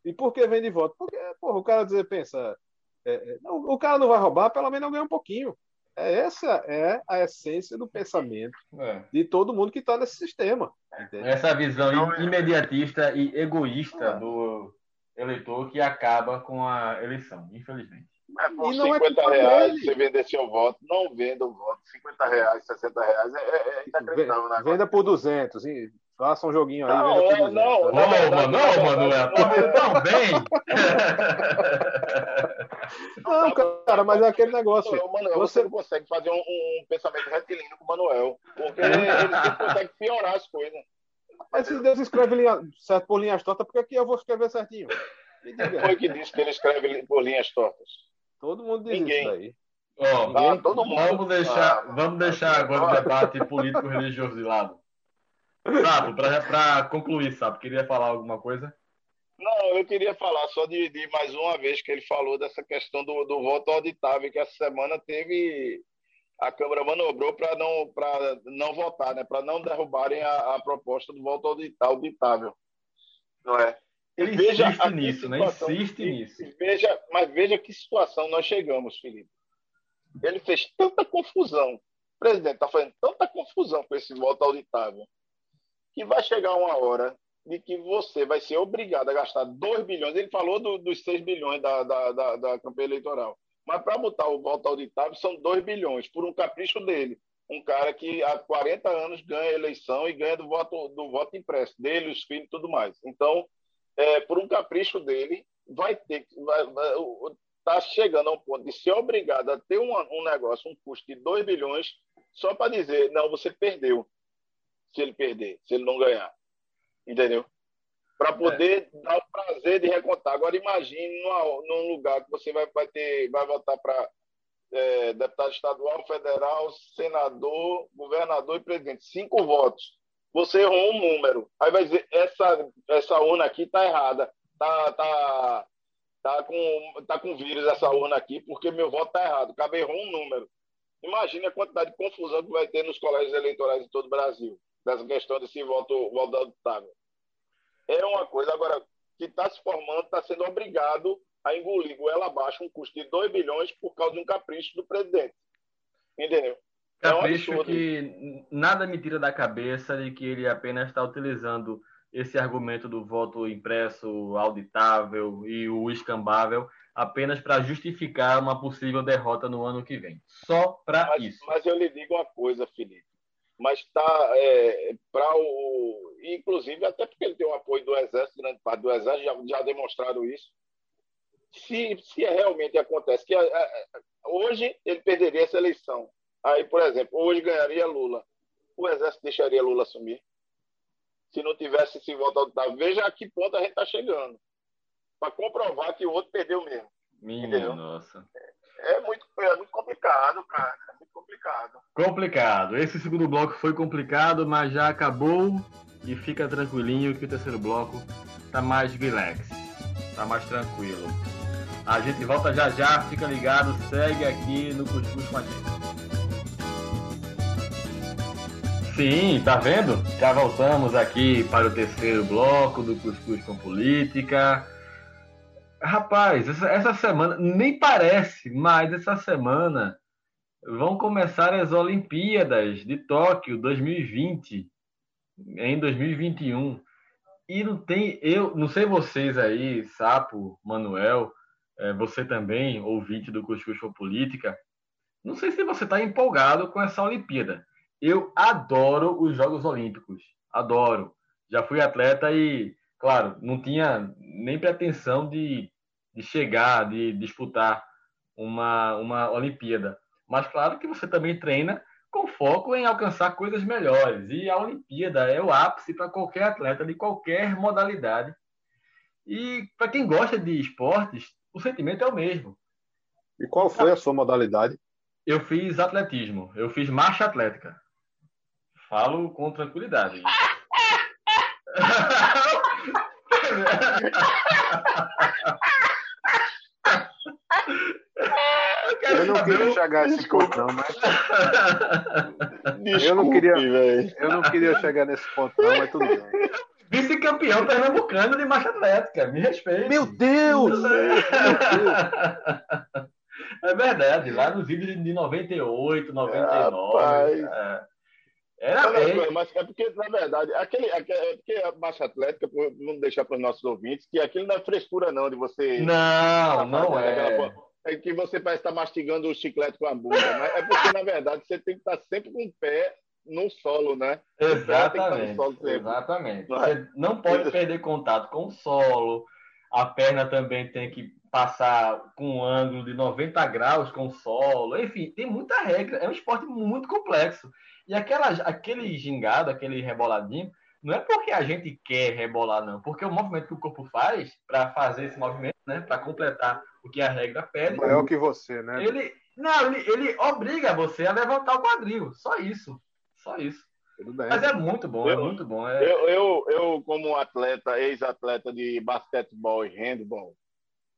E por que vem de voto? Porque, porra, o cara dizer, pensa. É, é o cara não vai roubar, pelo menos ganha um pouquinho. É, essa é a essência do pensamento é. de todo mundo que está nesse sistema. Entende? Essa visão então, imediatista e egoísta é. do eleitor que acaba com a eleição, infelizmente. Mas por e 50 é reais dele. você vender seu voto, não venda o voto. 50 reais, 60 reais é, é, é inacreditável. Né? Venda por 200. E faça um joguinho aí. Não, venda por 200, não, não, não, não, Manuel. Tão bem. Não, cara, mas é aquele negócio. Não, Manuel, você... você não consegue fazer um, um pensamento retilíneo com o Manuel. Porque ele consegue piorar as coisas. Mas se Deus escreve linha, certo por linhas tortas, porque aqui eu vou escrever certinho. Foi que disse que ele escreve por linhas tortas. Todo mundo diz Ninguém. isso aí. Oh, ah, todo mundo. Vamos deixar, ah, vamos deixar agora o debate político-religioso de lado. Sabe, para concluir, sabe, queria falar alguma coisa? Não, eu queria falar só de, de, mais uma vez que ele falou dessa questão do, do voto auditável, que essa semana teve. A Câmara manobrou para não, não votar, né? para não derrubarem a, a, proposta do voto auditável. Não é? Ele veja insiste nisso, né? Insiste e, nisso. E veja, mas veja que situação nós chegamos, Felipe. Ele fez tanta confusão. O presidente está fazendo tanta confusão com esse voto auditável que vai chegar uma hora de que você vai ser obrigado a gastar 2 bilhões. Ele falou do, dos 6 bilhões da, da, da, da campanha eleitoral. Mas para botar o voto auditável são 2 bilhões, por um capricho dele. Um cara que há 40 anos ganha eleição e ganha do voto, do voto impresso, dele, os filhos e tudo mais. Então, é, por um capricho dele, vai ter vai, vai, tá chegando a um ponto de ser obrigado a ter um, um negócio, um custo de 2 bilhões, só para dizer, não, você perdeu, se ele perder, se ele não ganhar. Entendeu? Para poder é. dar o prazer de recontar. Agora imagine numa, num lugar que você vai, vai, ter, vai votar para é, deputado estadual, federal, senador, governador e presidente. Cinco votos você errou um número. Aí vai dizer, essa, essa urna aqui está errada. Tá, tá, tá, com, tá com vírus essa urna aqui, porque meu voto está errado. Cabe errou um número. Imagine a quantidade de confusão que vai ter nos colégios eleitorais de todo o Brasil, dessa questão desse voto, voto auditável. É uma coisa, agora, que está se formando, está sendo obrigado a engolir goela abaixo um custo de 2 bilhões por causa de um capricho do presidente. Entendeu? Capricho é um que nada me tira da cabeça de que ele apenas está utilizando esse argumento do voto impresso, auditável e o escambável apenas para justificar uma possível derrota no ano que vem. Só para isso. Mas eu lhe digo uma coisa, Felipe. Mas está é, para o. Inclusive, até porque ele tem o apoio do Exército, grande parte do Exército, já, já demonstraram isso. Se, se realmente acontece que a, a, hoje ele perderia essa eleição, Aí, por exemplo, hoje ganharia Lula. O Exército deixaria Lula assumir? se não tivesse se voltado, veja a que ponto a gente está chegando. Para comprovar que o outro perdeu mesmo. Minha entendeu? nossa. É muito, é muito complicado, cara. É muito complicado. Complicado. Esse segundo bloco foi complicado, mas já acabou. E fica tranquilinho que o terceiro bloco tá mais relax. Tá mais tranquilo. A gente volta já já, fica ligado, segue aqui no Cuscuz com a gente. Sim, tá vendo? Já voltamos aqui para o terceiro bloco do Cuscuz com Política. Rapaz, essa, essa semana, nem parece, mas essa semana vão começar as Olimpíadas de Tóquio 2020, em 2021. E não tem, eu não sei vocês aí, Sapo, Manuel, é, você também, ouvinte do Cuscuz com Política, não sei se você está empolgado com essa Olimpíada. Eu adoro os Jogos Olímpicos, adoro. Já fui atleta e, claro, não tinha nem pretensão de, de chegar, de disputar uma, uma Olimpíada. Mas claro que você também treina com foco em alcançar coisas melhores. E a Olimpíada é o ápice para qualquer atleta de qualquer modalidade. E para quem gosta de esportes, o sentimento é o mesmo. E qual foi a sua modalidade? Eu fiz atletismo, eu fiz marcha atlética. Falo com tranquilidade. Eu, não queria chegar a esse ponto, não, mas. Desculpe, eu não queria, eu não queria chegar nesse ponto, não, mas tudo bem. Vice-campeão pernambucano de marcha atlética, me respeite. Meu Deus! É verdade, lá nos vídeos de 98, 99. É. Era. Mas é porque, na verdade, aquele, aquele, é porque a marcha atlética, vamos deixar para os nossos ouvintes, que aquilo não é frescura, não, de você. Não, não é. é que você parece estar mastigando o chiclete com a bunda, mas é porque, na verdade, você tem que estar sempre com o pé no solo, né? Exatamente. Solo exatamente. Não é? Você não pode perder contato com o solo. A perna também tem que passar com um ângulo de 90 graus com o solo. Enfim, tem muita regra. É um esporte muito complexo. E aquela, aquele gingado, aquele reboladinho, não é porque a gente quer rebolar, não. Porque o movimento que o corpo faz para fazer esse movimento, né? Para completar o que a regra pede. Maior que você, né? Ele, não, ele, ele obriga você a levantar o quadril. Só isso. Só isso. Mas é muito bom, é eu, é muito bom. É... Eu, eu, eu, como atleta, ex-atleta de basquetebol e handball,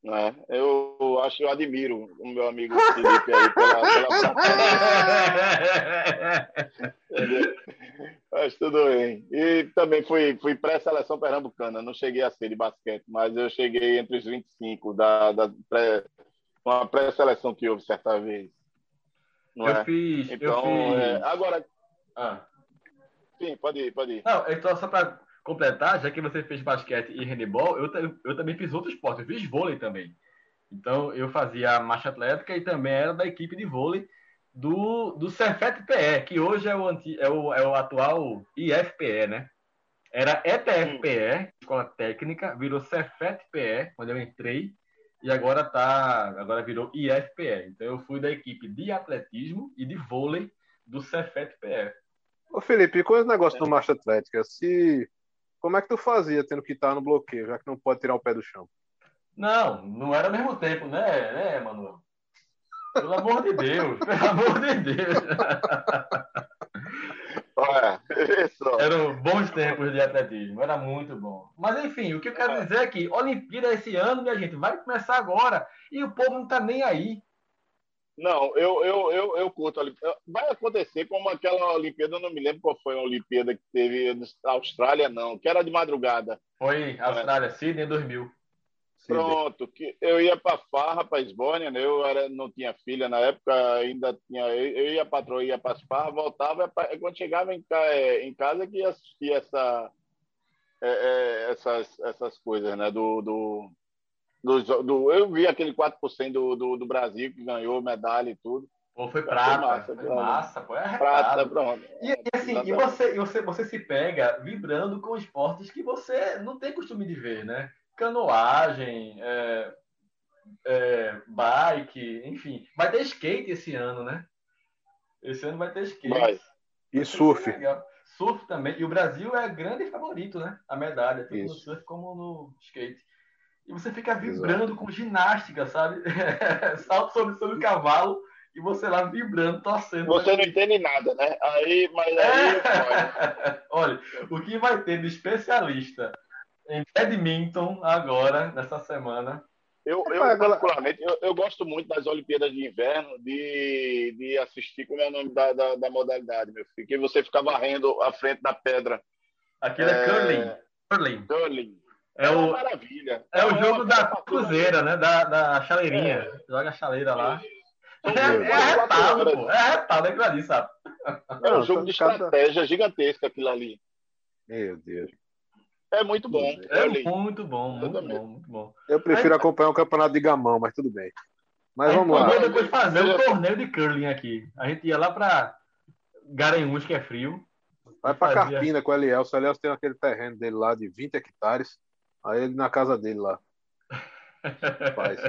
né? Eu acho, eu admiro o meu amigo Felipe aí pela, pela... Mas tudo bem. E também fui, fui pré-seleção pernambucana, não cheguei a ser de basquete, mas eu cheguei entre os 25 da, da pré, uma pré-seleção que houve certa vez. Não eu é? fiz. Então, eu fiz... É, agora, ah. Sim, pode ir, pode ir. Não, então só para completar, já que você fez basquete e handebol, eu, eu também fiz outro esporte, eu fiz vôlei também. Então eu fazia marcha atlética e também era da equipe de vôlei do, do Cefet PE, que hoje é o, anti, é, o, é o atual IFPE, né? Era ETFPE, Escola Técnica, virou Cefet PE, quando eu entrei, e agora tá, agora virou IFPE. Então eu fui da equipe de atletismo e de vôlei do Cefet PE. Ô Felipe, com esse negócio do marcha atlética, se como é que tu fazia tendo que estar no bloqueio, já que não pode tirar o pé do chão? Não, não era ao mesmo tempo, né, né, Manuel? Pelo amor de Deus, pelo amor de Deus. Olha, Eram bons tempos de atletismo, era muito bom. Mas enfim, o que eu quero dizer é que Olimpíada esse ano, minha gente, vai começar agora e o povo não tá nem aí. Não, eu, eu, eu, eu curto. Vai acontecer como aquela Olimpíada, eu não me lembro qual foi a Olimpíada que teve na Austrália, não, que era de madrugada. Foi Austrália, é. Sydney 2000. Pronto, que eu ia para Farra, para Esbórnia, né? eu era, não tinha filha na época, ainda tinha. Eu, ia para ia para Farra, voltava, quando chegava em, é, em casa que ia assistir essa, é, é, essas, essas coisas, né? Do, do, do, do, eu vi aquele 4% do, do, do Brasil que ganhou medalha e tudo. Pô, foi prata, massa, foi massa, foi Prata, pronto. E, e assim, e você, você, você se pega vibrando com esportes que você não tem costume de ver, né? Canoagem, é, é, bike, enfim. Vai ter skate esse ano, né? Esse ano vai ter skate. Vai. E surf. Surf também. E o Brasil é grande favorito, né? A medalha, tanto no surf como no skate. E você fica vibrando Exato. com ginástica, sabe? Salto sobre, sobre o cavalo e você lá vibrando, torcendo. Você não entende nada, né? Aí, mas aí. É. Olha, o que vai ter de especialista em badminton agora, nessa semana, eu, eu particularmente, eu, eu, gosto muito das Olimpíadas de Inverno, de, de assistir, como é o nome da, da, da modalidade, meu filho, que você fica varrendo à frente da pedra. Aquilo é, é curling. Curling. Curling. É, é o, maravilha. É, é o jogo da cruzeira, né? Da, da chaleirinha. É. Joga a chaleira lá. É, é arretado, pô. É arretado, é aquilo ali, sabe? É um jogo de estratégia gigantesca aquilo ali. Meu Deus. É muito bom. É muito bom, muito bom, muito bom. Eu prefiro Aí, acompanhar o campeonato de gamão, mas tudo bem. Mas vamos lá. depois fazer um torneio de curling aqui. A gente ia lá para Garanhuns, que é frio. Vai para fazia... Carpina com o Elielso. O Elielso tem aquele terreno dele lá de 20 hectares. Aí ele na casa dele lá. Faz.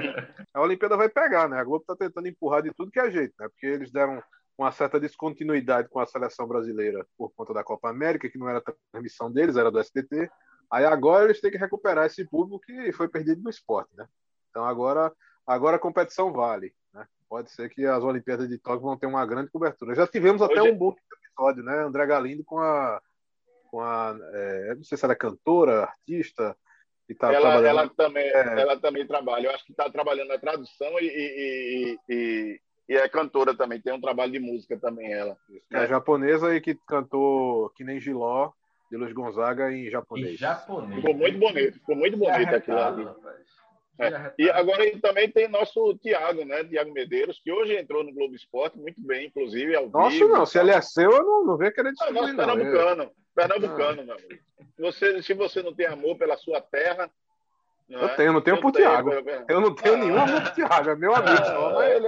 A Olimpíada vai pegar, né? A Globo tá tentando empurrar de tudo que é jeito, né? Porque eles deram uma certa descontinuidade com a seleção brasileira por conta da Copa América, que não era transmissão deles, era do STT. Aí agora eles têm que recuperar esse público que foi perdido no esporte, né? Então agora, agora a competição vale, né? Pode ser que as Olimpíadas de Tóquio vão ter uma grande cobertura. Já tivemos até Hoje... um bom episódio, né? André Galindo com a, com a, é, não sei se ela é cantora, artista, tá ela, trabalhando... ela também, é... ela também trabalha. Eu acho que está trabalhando na tradução e, e, e, e, é cantora também. Tem um trabalho de música também ela. É, japonesa e que cantou que nem Giló de Luiz Gonzaga em japonês. Em japonês. Ficou muito bonito, ficou muito bonito aquilo ali. É. E agora também tem nosso Tiago, né? Tiago Medeiros, que hoje entrou no Globo Esporte muito bem, inclusive. Ao Nossa, vivo, não. Se ele é seu, eu não, não vejo querer descobrir, não. Nosso pernambucano. É. Pernambucano, ah. meu amigo. Você, se você não tem amor pela sua terra, eu é? tenho, não tenho eu por Thiago. Eu não tenho ah, nenhum amor por Thiago, é meu amigo. Ah, só, ele,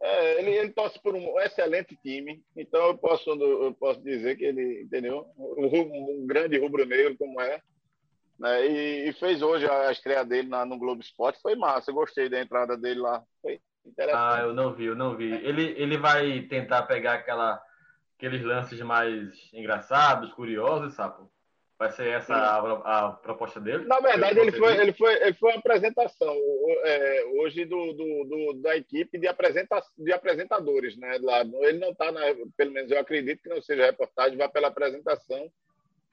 é, ele, ele torce por um excelente time, então eu posso, eu posso dizer que ele, entendeu? Um, um grande rubro-negro como é. Né? E, e, fez hoje a estreia dele na, no Globo Esporte, foi massa, eu gostei da entrada dele lá. Foi interessante. Ah, eu não vi, eu não vi. Ele, ele vai tentar pegar aquela, aqueles lances mais engraçados, curiosos, sapo? Vai ser essa a, a, proposta dele? Na verdade, ele foi, ele, foi, ele foi uma apresentação é, hoje do, do, do, da equipe de, apresenta, de apresentadores. Né, lá. Ele não está, pelo menos eu acredito que não seja reportagem, vai pela apresentação.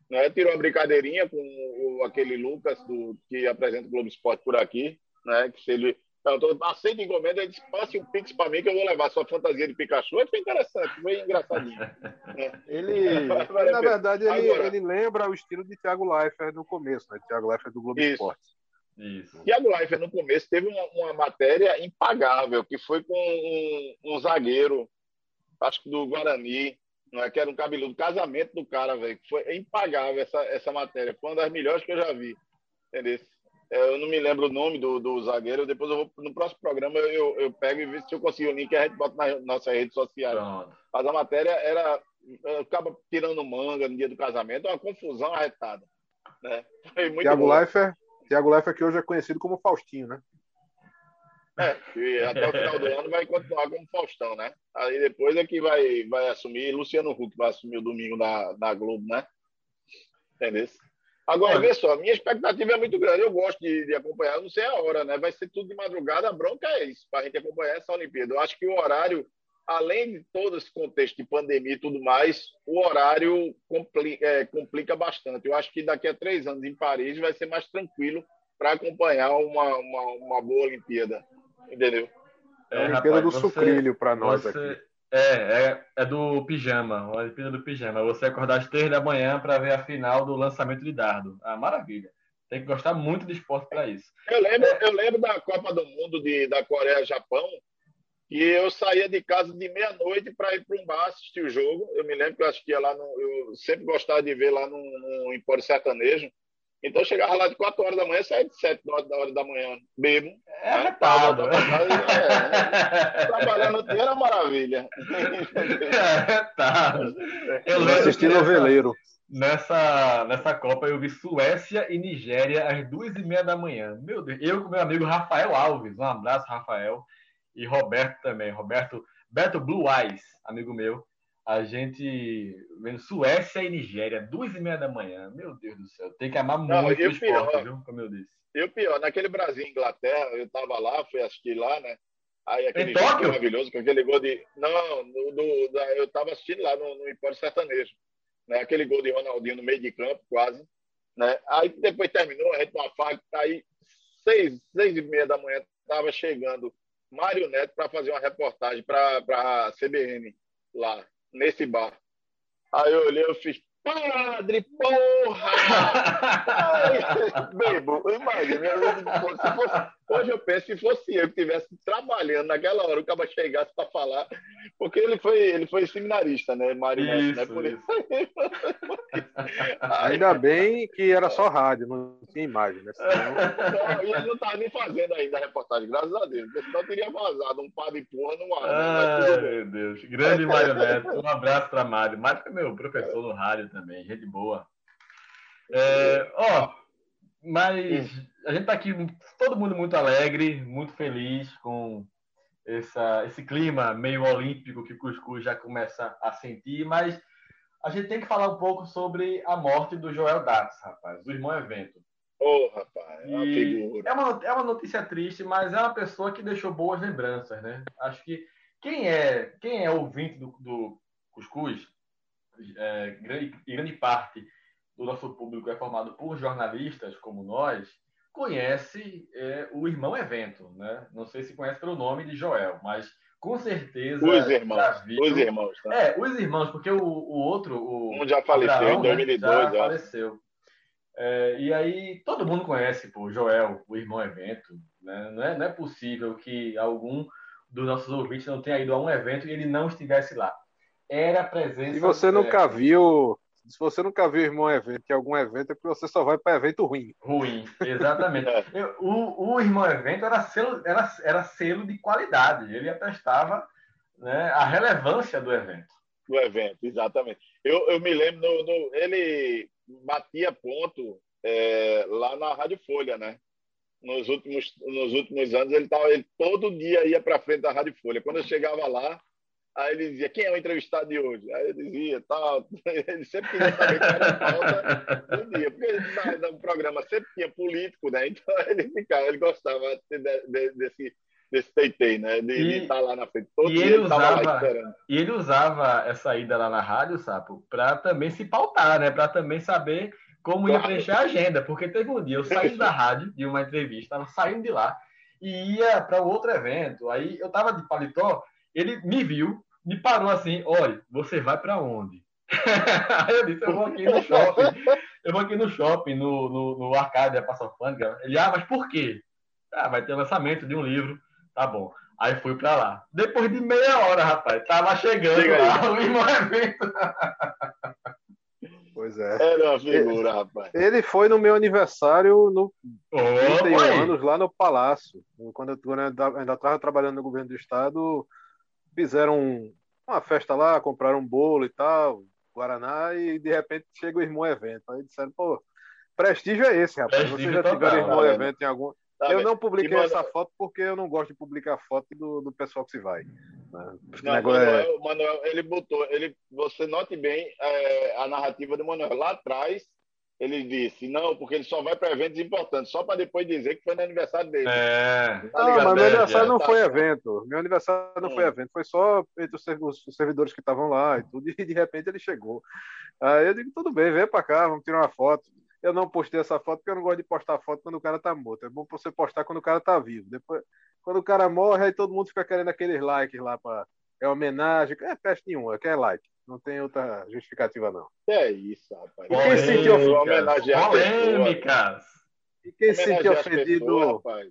Né, tirou uma brincadeirinha com o, aquele Lucas do, que apresenta o Globo Esporte por aqui, né, que se ele então, aceita encomenda, ele disse, passe um pix para mim que eu vou levar sua fantasia de Pikachu. Aí foi interessante, foi engraçadinho. É. Ele, na verdade, ele, Agora, ele lembra o estilo de Thiago Leifert no começo, né? Thiago Leifert do Globo isso, Esporte. Isso. Thiago Leifert, no começo, teve uma, uma matéria impagável, que foi com um, um zagueiro, acho que do Guarani, não é? que era um cabeludo, casamento do cara, velho. Foi impagável essa, essa matéria. Foi uma das melhores que eu já vi. Entendeu? É, eu não me lembro o nome do, do zagueiro. Depois eu vou, no próximo programa eu, eu pego e vejo se eu consigo o link e a gente bota nas nossas redes sociais. Pronto. Mas a matéria era. Acaba tirando manga no dia do casamento, uma confusão arretada. Né? Foi muito Thiago Leifert, Thiago Leifert, que hoje é conhecido como Faustinho, né? É, e até o final do ano vai continuar como Faustão, né? Aí depois é que vai, vai assumir Luciano Huck, vai assumir o domingo da, da Globo, né? Entendeu? Agora, vê só, minha expectativa é muito grande. Eu gosto de, de, acompanhar, não sei a hora, né? Vai ser tudo de madrugada, a bronca é isso, para a gente acompanhar essa Olimpíada. Eu acho que o horário, além de todo esse contexto de pandemia e tudo mais, o horário complica, é, complica bastante. Eu acho que daqui a três anos em Paris vai ser mais tranquilo para acompanhar uma, uma, uma, boa Olimpíada. Entendeu? É, a Olimpíada rapaz, do você, sucrilho para nós você... aqui. É, é, é do pijama, a Olimpíada do pijama. Você acordar às três da manhã para ver a final do lançamento de dardo. Ah, maravilha. Tem que gostar muito de esporte para isso. Eu lembro, eu lembro da Copa do Mundo de, da Coreia-Japão, que eu saía de casa de meia-noite para ir para um bar assistir o jogo. Eu me lembro que eu assistia lá no. Eu sempre gostava de ver lá no, no Empório Sertanejo. Então eu chegava lá de 4 horas da manhã, saía de 7 horas da hora da manhã, bebo. É arretado. Né? É, trabalhando o dia era maravilha. É arretado. Eu lembro assisti noveleiro. Nessa, nessa Copa eu vi Suécia e Nigéria às duas e meia da manhã. Meu Deus, eu com meu amigo Rafael Alves, um abraço, Rafael, e Roberto também, Roberto, Beto Blue Eyes, amigo meu. A gente vendo Suécia e Nigéria, duas e meia da manhã. Meu Deus do céu, tem que amar Não, muito o esporte, pior, viu? Como eu disse. E o pior, naquele Brasil Inglaterra, eu tava lá, fui assistir lá, né? Aí aquele jogo maravilhoso, com aquele gol de. Não, no, do, eu tava assistindo lá no, no Empório Sertanejo. Né? Aquele gol de Ronaldinho no meio de campo, quase. Né? Aí depois terminou, a gente uma faca, aí seis, seis e meia da manhã tava chegando Mário Neto para fazer uma reportagem para a CBN lá nesse bar. Aí eu olhei, eu fiz, Padre, porra! Bebo, imagina, se fosse, hoje eu penso se fosse eu que estivesse trabalhando naquela hora, o cara chegasse para falar, porque ele foi, ele foi seminarista, né, Marinete, né? Por isso. ainda bem que era só rádio, não tinha imagem, né? Senão... Não, e ele não estava nem fazendo ainda a reportagem, graças a Deus, porque senão teria vazado um padre porra no ar. Né? meu Deus, grande Mário Neto, um abraço para Mário. Mário foi meu professor no rádio também, gente boa. É, ó, mas a gente está aqui, todo mundo muito alegre, muito feliz com essa, esse clima meio olímpico que o Cuscuz já começa a sentir, mas a gente tem que falar um pouco sobre a morte do Joel Dax, rapaz, do irmão evento. Ô, oh, rapaz, é uma figura. É uma, é uma notícia triste, mas é uma pessoa que deixou boas lembranças, né? Acho que quem é, quem é ouvinte do, do Cuscuz é, grande, grande parte do nosso público é formado por jornalistas como nós, conhece é, o irmão evento, né? Não sei se conhece pelo nome de Joel, mas com certeza. Os irmãos. Viu... Os irmãos, tá? É, os irmãos, porque o, o outro. O um já faleceu Abraão, em 2002, né? já, já. faleceu. É, e aí todo mundo conhece pô, Joel, o irmão evento. Né? Não, é, não é possível que algum dos nossos ouvintes não tenha ido a um evento e ele não estivesse lá era a presença. Se você nunca viu, se você nunca viu irmão evento, que algum evento é porque você só vai para evento ruim. Ruim, exatamente. Eu, o, o irmão evento era selo, era, era selo de qualidade. Ele atestava né, a relevância do evento. Do evento, exatamente. Eu, eu me lembro, no, no ele batia ponto é, lá na Rádio Folha, né? Nos últimos, nos últimos anos, ele, tava, ele todo dia ia para frente da Rádio Folha. Quando eu chegava lá, Aí ele dizia, quem é o entrevistado de hoje? Aí eu dizia, tal. Ele sempre queria saber quem era a pauta do dia. Porque no programa sempre tinha político, né? Então ele ficava, ele gostava de, de, desse, desse teitei, né? De, estar lá na frente. Todo e dia ele, ele usava, esperando. E ele usava essa ida lá na rádio, Sapo, para também se pautar, né? Para também saber como ia preencher a agenda. Porque teve um dia, eu saí da rádio de uma entrevista, estava saindo de lá e ia para outro evento. Aí eu tava de paletó ele me viu, me parou assim, olha, você vai para onde? Aí eu disse, eu vou aqui no shopping. Eu vou aqui no shopping, no, no, no Arcádia Passa Alfândega. Ele, ah, mas por quê? Ah, vai ter lançamento de um livro. Tá bom. Aí fui para lá. Depois de meia hora, rapaz, tava chegando Chega lá o irmão evento. Pois é. Era uma figura, ele, rapaz. Ele foi no meu aniversário no oh, 31 oi. anos lá no Palácio. Quando eu, quando eu ainda estava trabalhando no governo do estado, fizeram uma festa lá, compraram um bolo e tal, Guaraná, e de repente chega o irmão evento. Aí disseram, pô, prestígio é esse, rapaz. Prestígio Você já tiveram irmão tá evento em algum. Tá eu não publiquei essa foto porque eu não gosto de publicar foto do, do pessoal que se vai. Né? Não, Manuel, é... Manuel, ele botou, ele, você note bem é, a narrativa do Manuel. Lá atrás, ele disse, não, porque ele só vai para eventos importantes, só para depois dizer que foi no aniversário dele. É. Tá não, mas meu aniversário é, não tá. foi evento. Meu aniversário não hum. foi evento, foi só entre os servidores que estavam lá e tudo, e de repente ele chegou. Aí eu digo, tudo bem, vem para cá, vamos tirar uma foto. Eu não postei essa foto porque eu não gosto de postar foto quando o cara tá morto. É bom você postar quando o cara tá vivo. Depois, quando o cara morre, aí todo mundo fica querendo aqueles likes lá para é homenagem, é peste nenhuma, quer like. Não tem outra justificativa, não. É isso, rapaz. E quem se sentiu homenagear Polêmicas. E quem se sentiu ofendido. Pessoas, rapaz.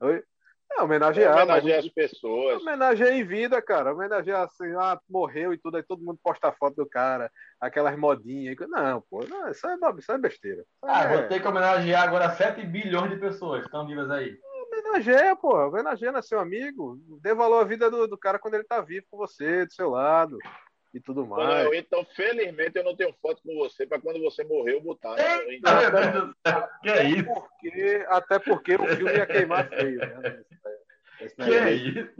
Oi? É, homenagear. Homenagear as pessoas. Homenagear em vida, cara. Homenagear assim, ah, morreu e tudo, aí todo mundo posta a foto do cara, aquelas modinhas. Não, pô, não, isso, é, isso é besteira. ah, é... vou ter que homenagear agora 7 bilhões de pessoas que estão vivas aí. Homenageia, pô. Homenageia, é seu amigo. Dê valor à vida do, do cara quando ele tá vivo com você, do seu lado e tudo mais. Não, então, felizmente, eu não tenho foto com você para quando você morrer eu botar. Né? Então, que é isso? Porque, até porque o filme ia queimar feio. Né? que é isso?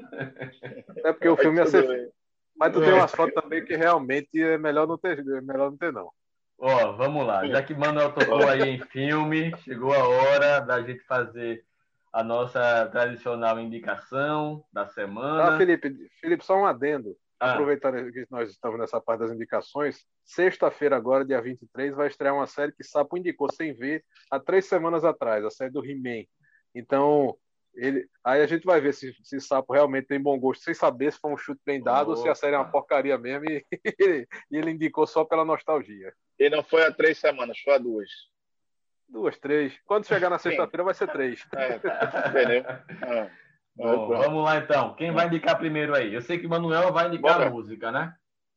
Até porque o filme ia ser. Mas tu tem umas fotos também que realmente é melhor não ter, é melhor não ter, não. Ó, vamos lá. Já que Manuel tocou aí em filme, chegou a hora da gente fazer a nossa tradicional indicação da semana. Ah, Felipe, Felipe, só um adendo. Ah. Aproveitando que nós estamos nessa parte das indicações, sexta-feira, agora, dia 23, vai estrear uma série que Sapo indicou sem ver há três semanas atrás, a série do He-Man. Então, ele, aí a gente vai ver se, se Sapo realmente tem bom gosto, sem saber se foi um chute bem dado ou se a série é uma porcaria mesmo e, e ele indicou só pela nostalgia. E não foi há três semanas, foi há duas. Duas, três. Quando chegar na sexta-feira vai ser três. É, entendeu? É. Bom, vamos lá então. Quem vai indicar primeiro aí? Eu sei que o Manuel vai indicar Bora. a música, né?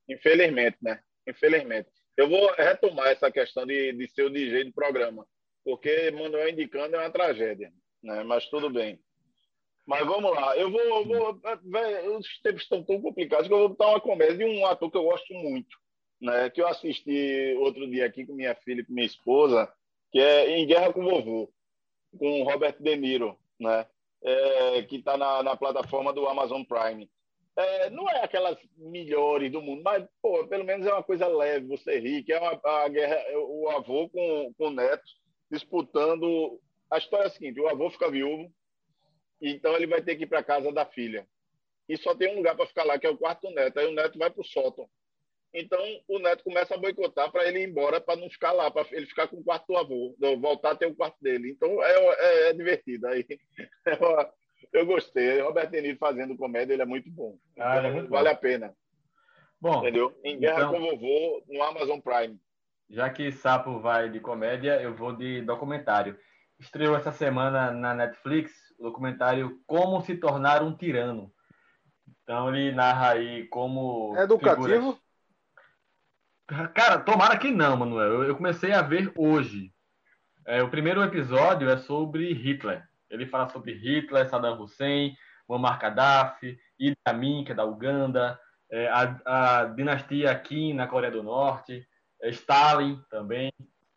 Infelizmente, né? Infelizmente. Eu vou retomar essa questão de, de ser o DJ do programa, porque Manuel indicando é uma tragédia, né? Mas tudo bem. Mas vamos lá. Eu vou, eu vou véio, os tempos estão tão complicados que eu vou botar uma comédia de um ator que eu gosto muito, né? Que eu assisti outro dia aqui com minha filha e com minha esposa, que é Em Guerra com o Vovô, com Robert De Niro, né? É, que está na, na, plataforma do Amazon Prime. É, não é aquelas melhores do mundo, mas pô, pelo menos é uma coisa leve, você ri, que é uma, a guerra, o avô com, com o neto disputando. A história é a seguinte: o avô fica viúvo, então ele vai ter que ir para casa da filha. E só tem um lugar para ficar lá, que é o quarto do neto. Aí o neto vai para o sótão. Então o neto começa a boicotar para ele ir embora, para não ficar lá, para ele ficar com o quarto do avô, voltar a ter o quarto dele. Então é, é, é divertido. Aí eu gostei. Robert De Niro fazendo comédia, ele é muito bom. Ah, é muito vale bom. a pena. Bom, entendeu? Em Guerra então, com o Vovô no Amazon Prime. Já que Sapo vai de comédia, eu vou de documentário. Estreou essa semana na Netflix o documentário Como se tornar um tirano. Então ele narra aí como. É educativo? Figuras... Cara, tomara que não, Manuel. Eu comecei a ver hoje. É, o primeiro episódio é sobre Hitler. Ele fala sobre Hitler, Saddam Hussein, Muammar Gaddafi, Idi Amin, que é da Uganda, é, a, a, dinastia Kim na Coreia do Norte, é, Stalin também.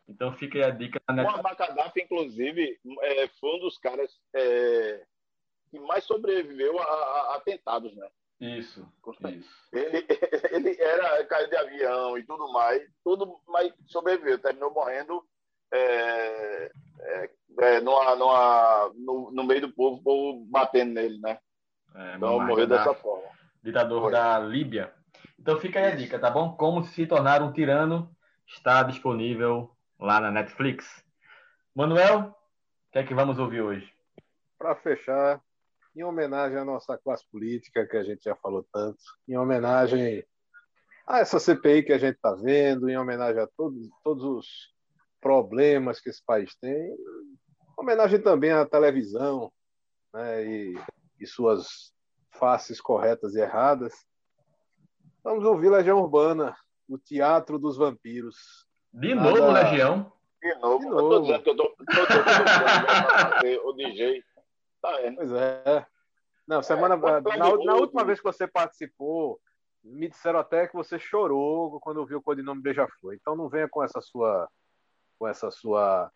Então fica aí a dica. Muammar Gaddafi, inclusive, é, foi um dos caras é, que mais sobreviveu a, a atentados, né? Isso, isso. Ele, ele era caiu de avião e tudo mais, tudo, mas sobreviveu, terminou morrendo é, é, é, numa, numa, no, no, meio do povo, o povo batendo nele, né? É, então morreu dessa forma. Ditador Foi. da Líbia. Então fica aí a dica, tá bom? Como se tornar um tirano está disponível lá na Netflix. Manuel, o que é que vamos ouvir hoje? Para fechar, em homenagem à nossa classe política, que a gente já falou tanto, em homenagem a essa CPI que a gente está vendo, em homenagem a todos, todos os problemas que esse país tem, em homenagem também à televisão né, e, e suas faces corretas e erradas. Vamos ouvir Legião Urbana, o Teatro dos Vampiros. De Nada... novo, Legião? De novo. De novo. Eu tô dizendo que eu tô, tô, tô, tô, tô, tô, o DJ Tá é. Pois é. Não, semana, é, na, na, última vez que você participou, me disseram até que você chorou quando viu o codinome Beija-Flor. Então não venha com essa sua com essa sua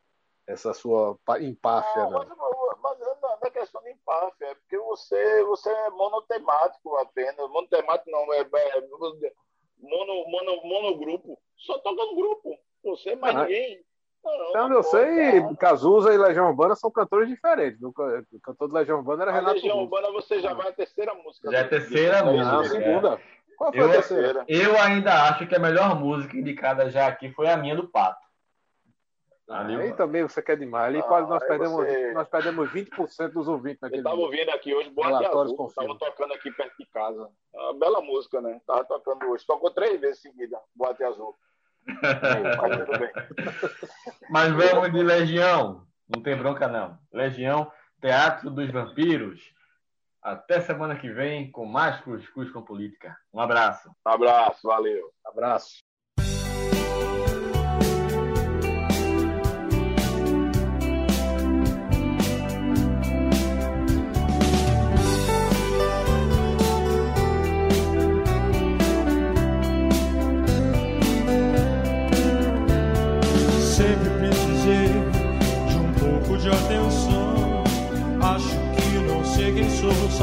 essa sua empáfia, não. Mas, mas não, é questão de empáfia, é porque você você é monotemático apenas. Monotemático não, é, é mono, mono, monogrupo. Só toca no grupo. Você é mais ah, ninguém. Então, eu sei, Cazuza e Legião Urbana são cantores diferentes. O cantor do Legião Urbana era a Renato Legião Urbana você já vai a terceira música. Já é a terceira música. Não, a segunda. Qual foi eu, a terceira? Eu ainda acho que a melhor música indicada já aqui foi a minha do Pato. Ali, Aí também você quer demais. Ali ah, quase nós perdemos, você... nós perdemos 20% dos ouvintes naquele Eu estava ouvindo aqui hoje, Boate Azul. Estava tocando aqui perto de casa. Uma bela música, né? Estava tocando hoje. Tocou três vezes seguida, Boate Azul. Mas vamos de Legião. Não tem bronca, não. Legião, Teatro dos Vampiros. Até semana que vem com mais Cuscuz com Política. Um abraço. Um abraço, valeu. abraço.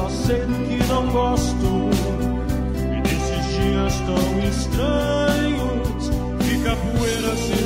Só sei que não gosto. E Eu só quero me divertir, esquecer dessa